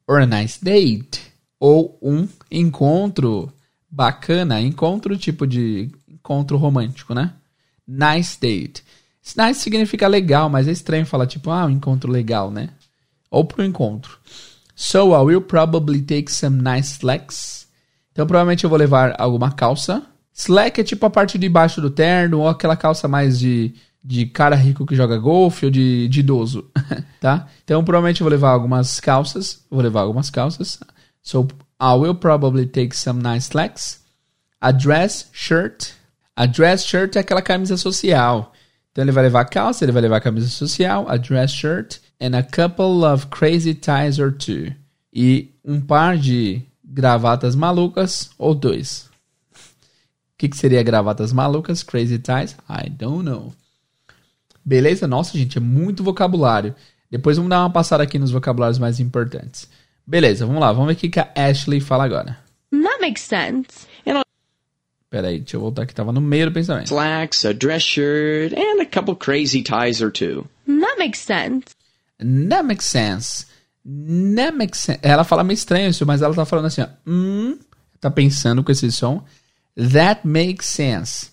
or a nice date, ou um encontro bacana, encontro tipo de encontro romântico, né? Nice date. Nice significa legal, mas é estranho falar tipo, ah, um encontro legal, né? Ou pro encontro. So I will probably take some nice slacks. Então provavelmente eu vou levar alguma calça. Slack é tipo a parte de baixo do terno ou aquela calça mais de, de cara rico que joga golfe ou de, de idoso, tá? Então provavelmente eu vou levar algumas calças. Vou levar algumas calças. So I will probably take some nice slacks. A dress shirt. A dress shirt é aquela camisa social. Então ele vai levar calça, ele vai levar camisa social, a dress shirt, and a couple of crazy ties or two. E um par de gravatas malucas ou dois. O que, que seria gravatas malucas? Crazy ties? I don't know. Beleza? Nossa, gente, é muito vocabulário. Depois vamos dar uma passada aqui nos vocabulários mais importantes. Beleza, vamos lá. Vamos ver o que a Ashley fala agora. That makes sense. Peraí, deixa eu voltar que tava no meio do pensamento. Slacks, a dress shirt, and a couple crazy ties or two. That makes sense. That makes sense. That makes sense. Ela fala meio estranho isso, mas ela tá falando assim, ó. Hum, tá pensando com esse som. That makes sense.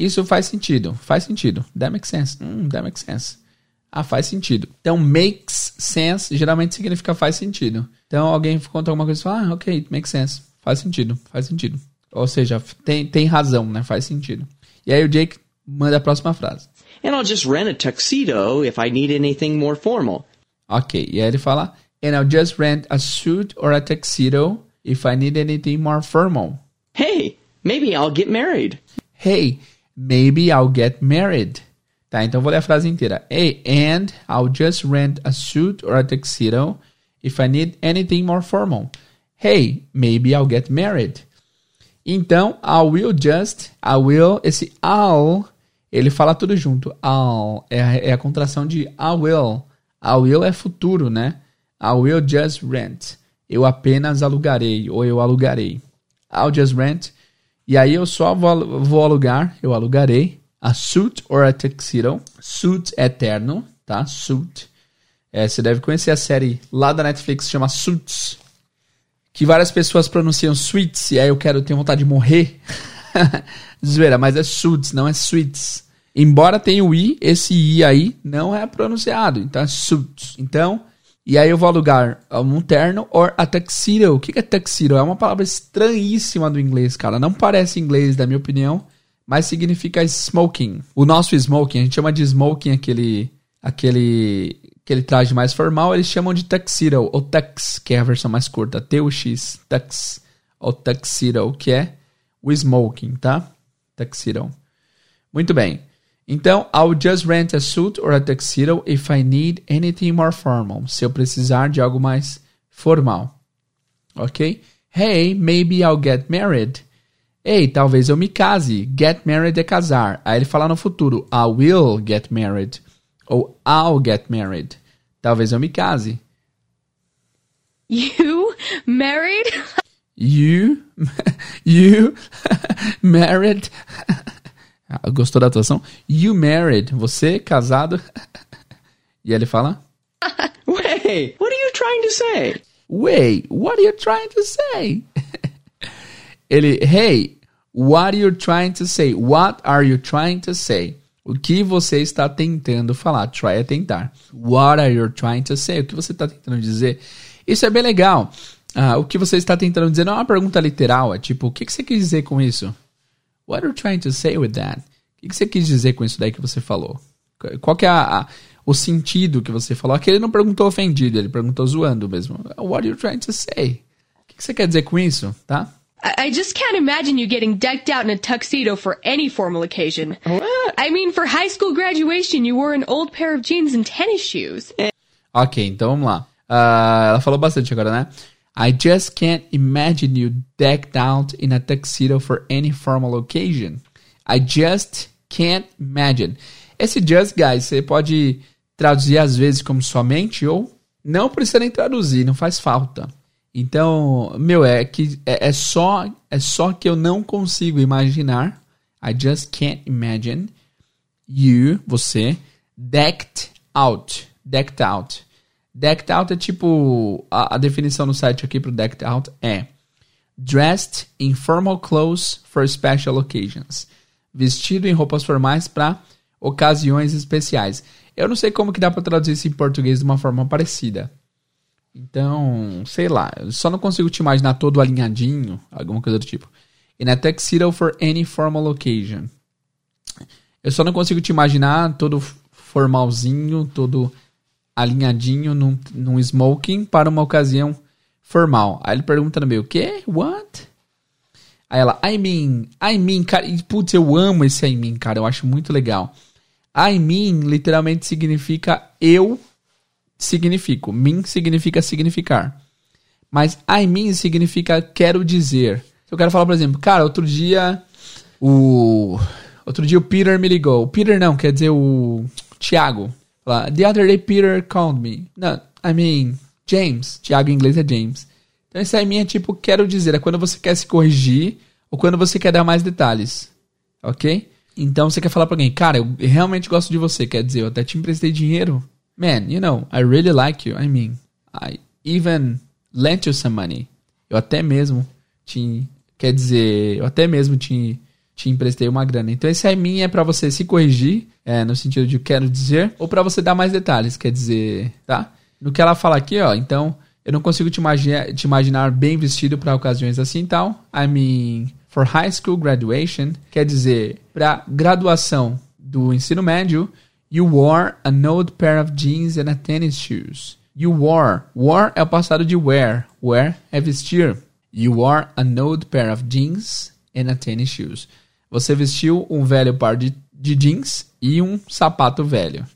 Isso faz sentido. Faz sentido. That makes sense. Hum, that makes sense. Ah, faz sentido. Então, makes sense geralmente significa faz sentido. Então, alguém conta alguma coisa e fala, ah, ok, makes sense. Faz sentido, faz sentido. Ou seja, tem, tem razão, né? Faz sentido. E aí o Jake manda a próxima frase. And I'll just rent a tuxedo if I need anything more formal. Ok, e aí ele fala, and I'll just rent a suit or a tuxedo if I need anything more formal. Hey, maybe I'll get married. Hey, maybe I'll get married. Tá, então vou ler a frase inteira. Hey, and I'll just rent a suit or a tuxedo if I need anything more formal. Hey, maybe I'll get married. Então, I will just, I will, esse I'll, ele fala tudo junto. I'll é a, é a contração de I will. I will é futuro, né? I will just rent. Eu apenas alugarei, ou eu alugarei. I'll just rent. E aí eu só vou, vou alugar, eu alugarei a suit or a tuxedo. Suit é eterno, tá? Suit. É, você deve conhecer a série lá da Netflix que chama Suits que várias pessoas pronunciam sweets, e aí eu quero ter vontade de morrer. Zoeira, mas é suits, não é sweets. Embora tenha o i, esse i aí não é pronunciado, então é suits. Então, e aí eu vou alugar um terno or a tuxedo. O que é tuxedo? É uma palavra estranhíssima do inglês, cara. Não parece inglês, na minha opinião, mas significa smoking. O nosso smoking, a gente chama de smoking aquele aquele aquele traje mais formal, eles chamam de tuxedo, ou tux, que é a versão mais curta, T-U-X, tux, ou tuxedo, que é o smoking, tá? Tuxedo. Muito bem. Então, I'll just rent a suit or a tuxedo if I need anything more formal. Se eu precisar de algo mais formal. Ok? Hey, maybe I'll get married. Ei, talvez eu me case. Get married é casar. Aí ele fala no futuro. I will get married. Ou I'll get married. Talvez eu me case. You married? You, you married. Gostou da atuação? You married. Você casado. E ele fala? Wait, what are you trying to say? Wait, what are you trying to say? Ele, hey, what are you trying to say? What are you trying to say? O que você está tentando falar? Try é tentar. What are you trying to say? O que você está tentando dizer? Isso é bem legal. Ah, o que você está tentando dizer não é uma pergunta literal. É tipo, o que, que você quis dizer com isso? What are you trying to say with that? O que, você quis dizer com isso daí que você falou? Qual que é a, a, o sentido que você falou? Aqui ele não perguntou ofendido, ele perguntou zoando mesmo. What are you trying to say? O que, que você quer dizer com isso, tá? I just can't imagine you getting decked out in a tuxedo for any formal occasion. What? I mean, for high school graduation, you wore an old pair of jeans and tennis shoes. Ok, então vamos lá. Uh, ela falou bastante agora, né? I just can't imagine you decked out in a tuxedo for any formal occasion. I just can't imagine. Esse just, guys, você pode traduzir às vezes como somente ou não precisa nem traduzir, não faz falta. Então, meu, é que é, é, só é só que eu não consigo imaginar. I just can't imagine you, você, decked out. Decked out. Decked out é tipo a, a definição no site aqui pro decked out é dressed in formal clothes for special occasions. Vestido em roupas formais para ocasiões especiais. Eu não sei como que dá para traduzir isso em português de uma forma parecida. Então, sei lá, só não consigo te imaginar todo alinhadinho, alguma coisa do tipo. In a tuxedo for any formal occasion. Eu só não consigo te imaginar todo formalzinho, todo alinhadinho num, num smoking para uma ocasião formal. Aí ele pergunta no meio, o quê? What? Aí ela, I mean, I mean, cara, e putz, eu amo esse I mean, cara, eu acho muito legal. I mean literalmente significa eu significo. Mean significa significar. Mas I mean significa quero dizer. Eu quero falar, por exemplo, cara, outro dia o. Outro dia o Peter me ligou. O Peter não, quer dizer o Tiago. The other day Peter called me. Não, I mean, James. Tiago em inglês é James. Então esse I mean é tipo quero dizer. É quando você quer se corrigir ou quando você quer dar mais detalhes. Ok? Então você quer falar pra alguém, cara, eu realmente gosto de você. Quer dizer, eu até te emprestei dinheiro man, you know, I really like you. I mean, I even lent you some money. Eu até mesmo te, quer dizer, eu até mesmo te, te emprestei uma grana. Então esse é mim é para você se corrigir, é, no sentido de quero dizer, ou para você dar mais detalhes, quer dizer, tá? No que ela fala aqui, ó, então eu não consigo te imaginar, te imaginar bem vestido para ocasiões assim tal. I mean, for high school graduation, quer dizer, para graduação do ensino médio, You wore an old pair of jeans and a tennis shoes. You wore. Wore é o passado de wear. Wear é vestir. You wore an old pair of jeans and a tennis shoes. Você vestiu um velho par de, de jeans e um sapato velho.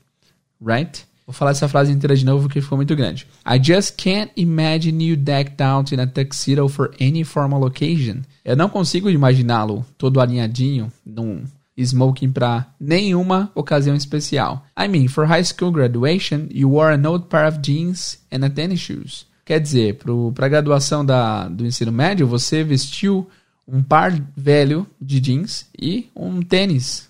Right? Vou falar essa frase inteira de novo porque ficou muito grande. I just can't imagine you decked out in a tuxedo for any formal occasion. Eu não consigo imaginá-lo todo alinhadinho num smoking para nenhuma ocasião especial. I mean, for high school graduation, you wore an old pair of jeans and a tennis shoes. Quer dizer, para a graduação da, do ensino médio, você vestiu um par velho de jeans e um tênis.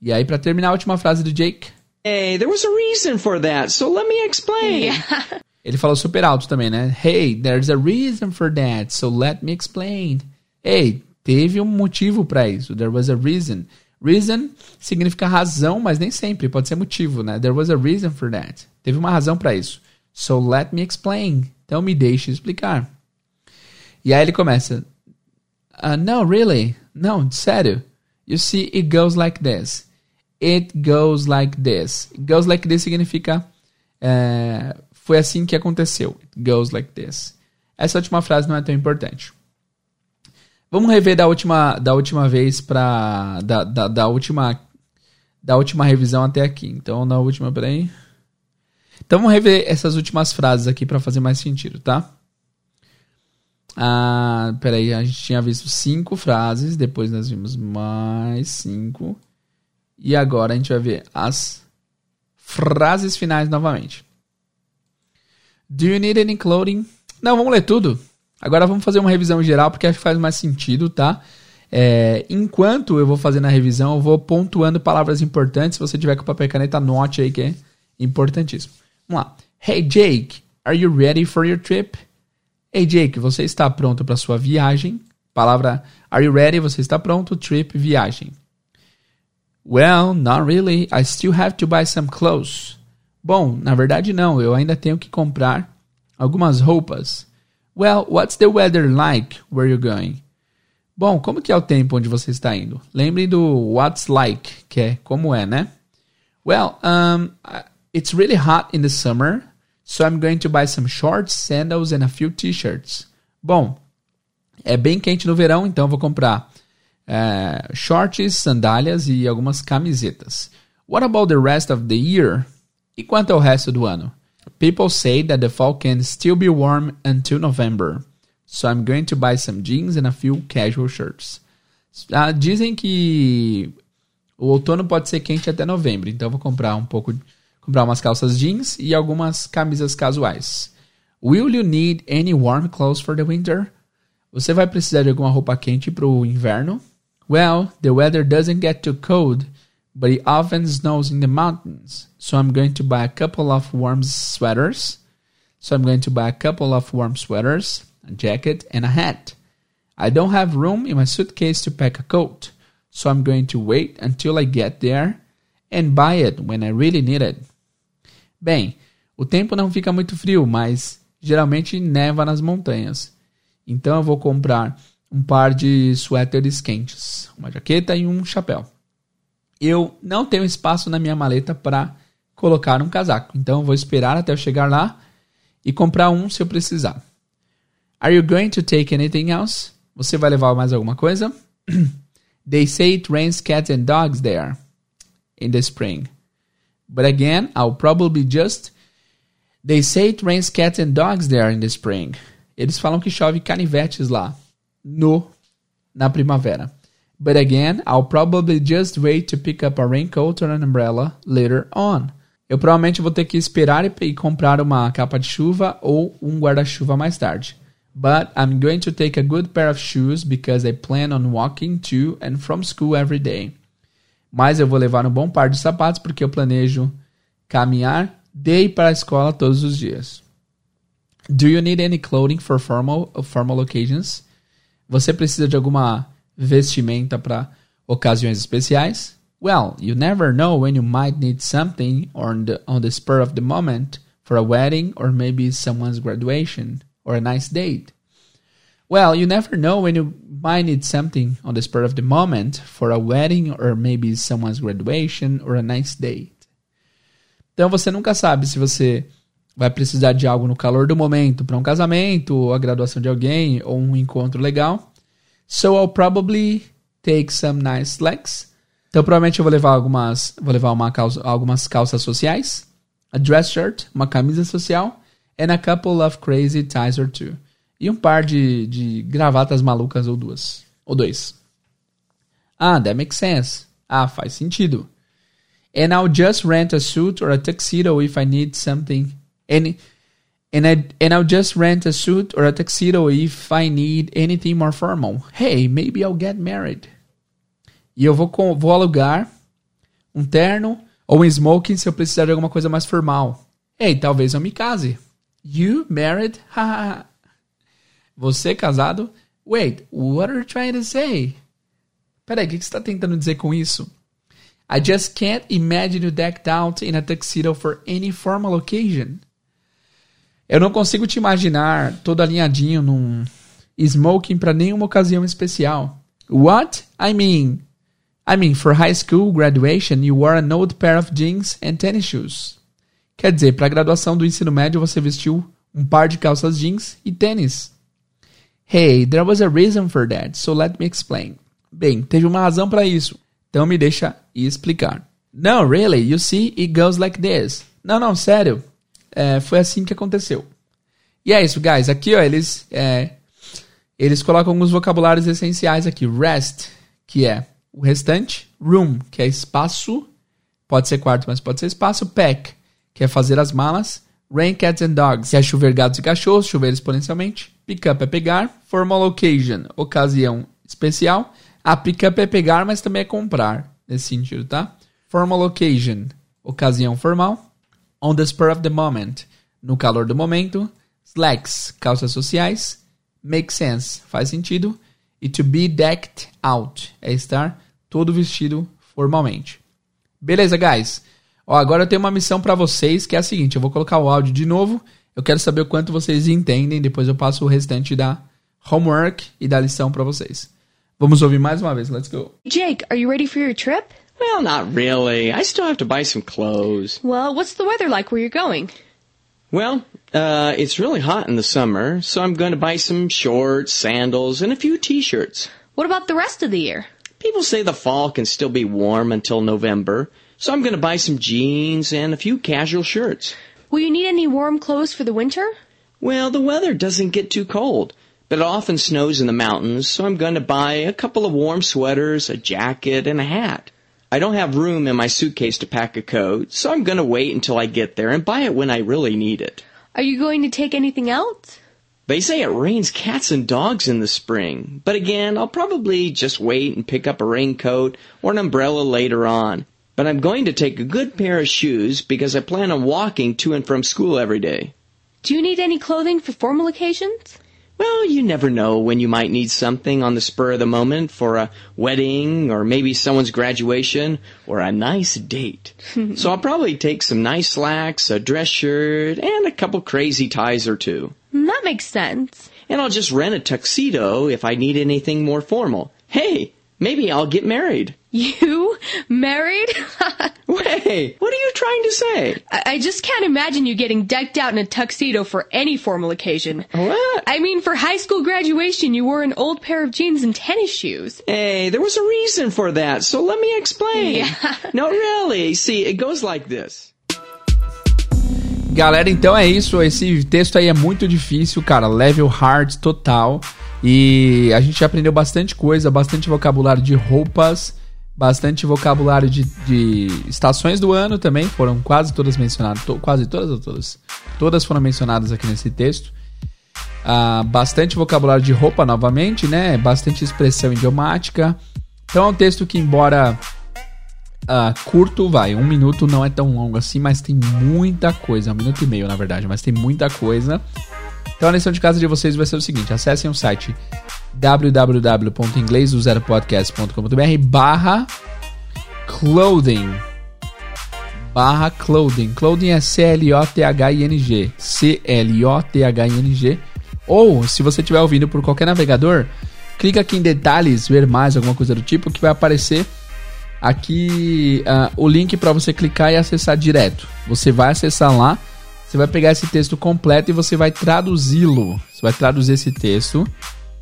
E aí, para terminar a última frase do Jake. Hey, there was a reason for that, so let me explain. Yeah. Ele falou super alto também, né? Hey, there's a reason for that, so let me explain. Hey, teve um motivo para isso. There was a reason. Reason significa razão, mas nem sempre, pode ser motivo, né? There was a reason for that. Teve uma razão para isso. So let me explain. Então me deixe explicar. E aí ele começa. Uh, no, really? Não, sério. You see, it goes like this. It goes like this. It goes like this significa uh, foi assim que aconteceu. It goes like this. Essa última frase não é tão importante. Vamos rever da última, da última vez para da, da, da, última da última revisão até aqui. Então, na última, peraí. Então, vamos rever essas últimas frases aqui para fazer mais sentido, tá? Ah, peraí, a gente tinha visto cinco frases, depois nós vimos mais cinco. E agora a gente vai ver as frases finais novamente. Do you need any clothing? Não, vamos ler tudo. Agora vamos fazer uma revisão geral, porque acho que faz mais sentido, tá? É, enquanto eu vou fazendo a revisão, eu vou pontuando palavras importantes. Se você tiver com papel e caneta, anote aí que é importantíssimo. Vamos lá. Hey Jake, are you ready for your trip? Hey Jake, você está pronto para sua viagem? Palavra Are you ready? Você está pronto? Trip, viagem. Well, not really. I still have to buy some clothes. Bom, na verdade não. Eu ainda tenho que comprar algumas roupas. Well, what's the weather like where you're going? Bom, como que é o tempo onde você está indo? Lembre do what's like, que é como é, né? Well, um, it's really hot in the summer, so I'm going to buy some shorts, sandals and a few t-shirts. Bom, é bem quente no verão, então vou comprar uh, shorts, sandálias e algumas camisetas. What about the rest of the year? E quanto ao resto do ano? People say that the fall can still be warm until November. So I'm going to buy some jeans and a few casual shirts. Ah, dizem que o outono pode ser quente até novembro, então vou comprar um pouco, comprar umas calças jeans e algumas camisas casuais. Will you need any warm clothes for the winter? Você vai precisar de alguma roupa quente para o inverno? Well, the weather doesn't get too cold, but it often snows in the mountains. So I'm going to buy a couple of warm sweaters. So I'm going to buy a couple of warm sweaters, a jacket, and a hat. I don't have room in my suitcase to pack a coat. So I'm going to wait until I get there and buy it when I really need it. Bem, o tempo não fica muito frio, mas geralmente neva nas montanhas. Então eu vou comprar um par de suéteres quentes, uma jaqueta e um chapéu. Eu não tenho espaço na minha maleta para colocar um casaco, então eu vou esperar até eu chegar lá e comprar um se eu precisar. Are you going to take anything else? Você vai levar mais alguma coisa? They say it rains cats and dogs there in the spring. But again, I'll probably just. They say it rains cats and dogs there in the spring. Eles falam que chove canivetes lá no na primavera. But again, I'll probably just wait to pick up a raincoat or an umbrella later on. Eu provavelmente vou ter que esperar e comprar uma capa de chuva ou um guarda-chuva mais tarde. But I'm going to take a good pair of shoes because I plan on walking to and from school every day. Mas eu vou levar um bom par de sapatos porque eu planejo caminhar de ir para a escola todos os dias. Do you need any clothing for formal, formal occasions? Você precisa de alguma vestimenta para ocasiões especiais? Well, you never know when you might need something on the, on the spur of the moment for a wedding or maybe someone's graduation or a nice date. Well, you never know when you might need something on the spur of the moment for a wedding or maybe someone's graduation or a nice date. Então você nunca sabe se você vai precisar de algo no calor do momento para um casamento, a graduação de alguém ou um encontro legal. So I'll probably take some nice slacks. Então provavelmente eu vou levar algumas, vou levar uma calça, algumas calças sociais, a dress shirt, uma camisa social, and a couple of crazy ties or two. E um par de, de gravatas malucas ou duas, ou dois. Ah, that makes sense. Ah, faz sentido. And I'll just rent a suit or a tuxedo if I need something and and I and I'll just rent a suit or a tuxedo if I need anything more formal. Hey, maybe I'll get married. E eu vou vou alugar um terno ou um smoking se eu precisar de alguma coisa mais formal. Hey, talvez eu me case. You married? Você casado? Wait, what are you trying to say? Peraí, o que você está tentando dizer com isso? I just can't imagine you decked out in a tuxedo for any formal occasion. Eu não consigo te imaginar todo alinhadinho num smoking para nenhuma ocasião especial. What? I mean, I mean, for high school graduation, you wore an old pair of jeans and tennis shoes. Quer dizer, para a graduação do ensino médio você vestiu um par de calças jeans e tênis. Hey, there was a reason for that, so let me explain. Bem, teve uma razão para isso. Então me deixa explicar. No, really, you see, it goes like this. Não, não, sério. É, foi assim que aconteceu. E é isso, guys. Aqui, ó, eles, é, eles colocam alguns vocabulários essenciais aqui. Rest, que é o restante. Room, que é espaço. Pode ser quarto, mas pode ser espaço. Pack, que é fazer as malas. Rain, cats and dogs, que é chover gatos e cachorros, chover exponencialmente. Pick up é pegar. Formal occasion, ocasião especial. A pick up é pegar, mas também é comprar, nesse sentido, tá? Formal occasion, ocasião formal on the spur of the moment, no calor do momento. Slacks, calças sociais. Make sense, faz sentido. E to be decked out, é estar todo vestido formalmente. Beleza, guys? Ó, agora eu tenho uma missão para vocês que é a seguinte: eu vou colocar o áudio de novo. Eu quero saber o quanto vocês entendem. Depois eu passo o restante da homework e da lição para vocês. Vamos ouvir mais uma vez. Let's go. Jake, are you ready for your trip? Well, not really. I still have to buy some clothes. Well, what's the weather like where you're going? Well, uh, it's really hot in the summer, so I'm going to buy some shorts, sandals, and a few t-shirts. What about the rest of the year? People say the fall can still be warm until November, so I'm going to buy some jeans and a few casual shirts. Will you need any warm clothes for the winter? Well, the weather doesn't get too cold, but it often snows in the mountains, so I'm going to buy a couple of warm sweaters, a jacket, and a hat. I don't have room in my suitcase to pack a coat, so I'm going to wait until I get there and buy it when I really need it. Are you going to take anything else? They say it rains cats and dogs in the spring, but again, I'll probably just wait and pick up a raincoat or an umbrella later on. But I'm going to take a good pair of shoes because I plan on walking to and from school every day. Do you need any clothing for formal occasions? Well, you never know when you might need something on the spur of the moment for a wedding or maybe someone's graduation or a nice date. so I'll probably take some nice slacks, a dress shirt, and a couple crazy ties or two. That makes sense. And I'll just rent a tuxedo if I need anything more formal. Hey, maybe I'll get married. You? Married? Wait, what are you trying to say? I I just can't imagine you getting decked out in a tuxedo for any formal occasion. What? I mean, for high school graduation, you wore an old pair of jeans and tennis shoes. Hey, there was a reason for that, so let me explain. Yeah. No, really. See, it goes like this. Galera, então é isso. Esse texto aí é muito difícil, cara. Level hard total. E a gente aprendeu bastante coisa, bastante vocabulário de roupas, bastante vocabulário de, de estações do ano também. Foram quase todas mencionadas. to- quase todas ou todas? Todas foram mencionadas aqui nesse texto. Ah, bastante vocabulário de roupa novamente, né? Bastante expressão idiomática. Então é um texto que, embora ah, curto, vai. Um minuto não é tão longo assim, mas tem muita coisa. Um minuto e meio, na verdade, mas tem muita coisa. Então a lição de casa de vocês vai ser o seguinte: acessem o site www.inglesdozeropodcast.com.br barra clothing barra clothing. Clothing é C-L-O-T-H-I-N-G. C-L-O-T-H-I-N-G. Ou, se você estiver ouvindo por qualquer navegador, clica aqui em detalhes, ver mais, alguma coisa do tipo, que vai aparecer aqui ah, o link para você clicar e acessar direto. Você vai acessar lá, você vai pegar esse texto completo e você vai traduzi-lo. Você vai traduzir esse texto,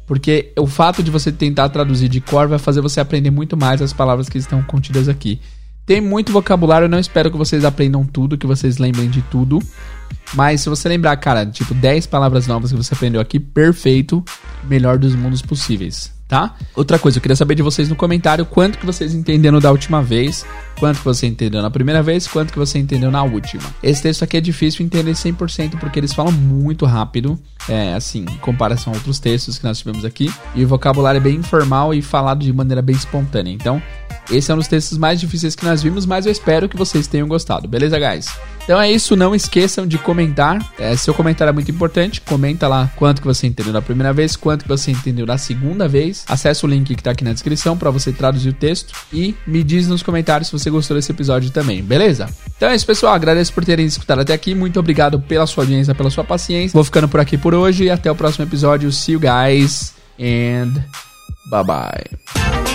porque o fato de você tentar traduzir de cor vai fazer você aprender muito mais as palavras que estão contidas aqui. Tem muito vocabulário, eu não espero que vocês aprendam tudo, que vocês lembrem de tudo. Mas se você lembrar, cara, tipo 10 palavras novas que você aprendeu aqui, perfeito, melhor dos mundos possíveis, tá? Outra coisa, eu queria saber de vocês no comentário quanto que vocês entenderam da última vez, quanto que você entendeu na primeira vez, quanto que você entendeu na última. Esse texto aqui é difícil entender 100% porque eles falam muito rápido, é, assim, em comparação a outros textos que nós tivemos aqui, e o vocabulário é bem informal e falado de maneira bem espontânea. Então, esse é um dos textos mais difíceis que nós vimos, mas eu espero que vocês tenham gostado, beleza, guys? Então é isso, não esqueçam de comentar. É, seu comentário é muito importante. Comenta lá quanto que você entendeu na primeira vez, quanto que você entendeu na segunda vez. Acesse o link que tá aqui na descrição para você traduzir o texto e me diz nos comentários se você gostou desse episódio também, beleza? Então é isso, pessoal. Agradeço por terem escutado até aqui. Muito obrigado pela sua audiência, pela sua paciência. Vou ficando por aqui por hoje. Até o próximo episódio. See you guys and bye bye.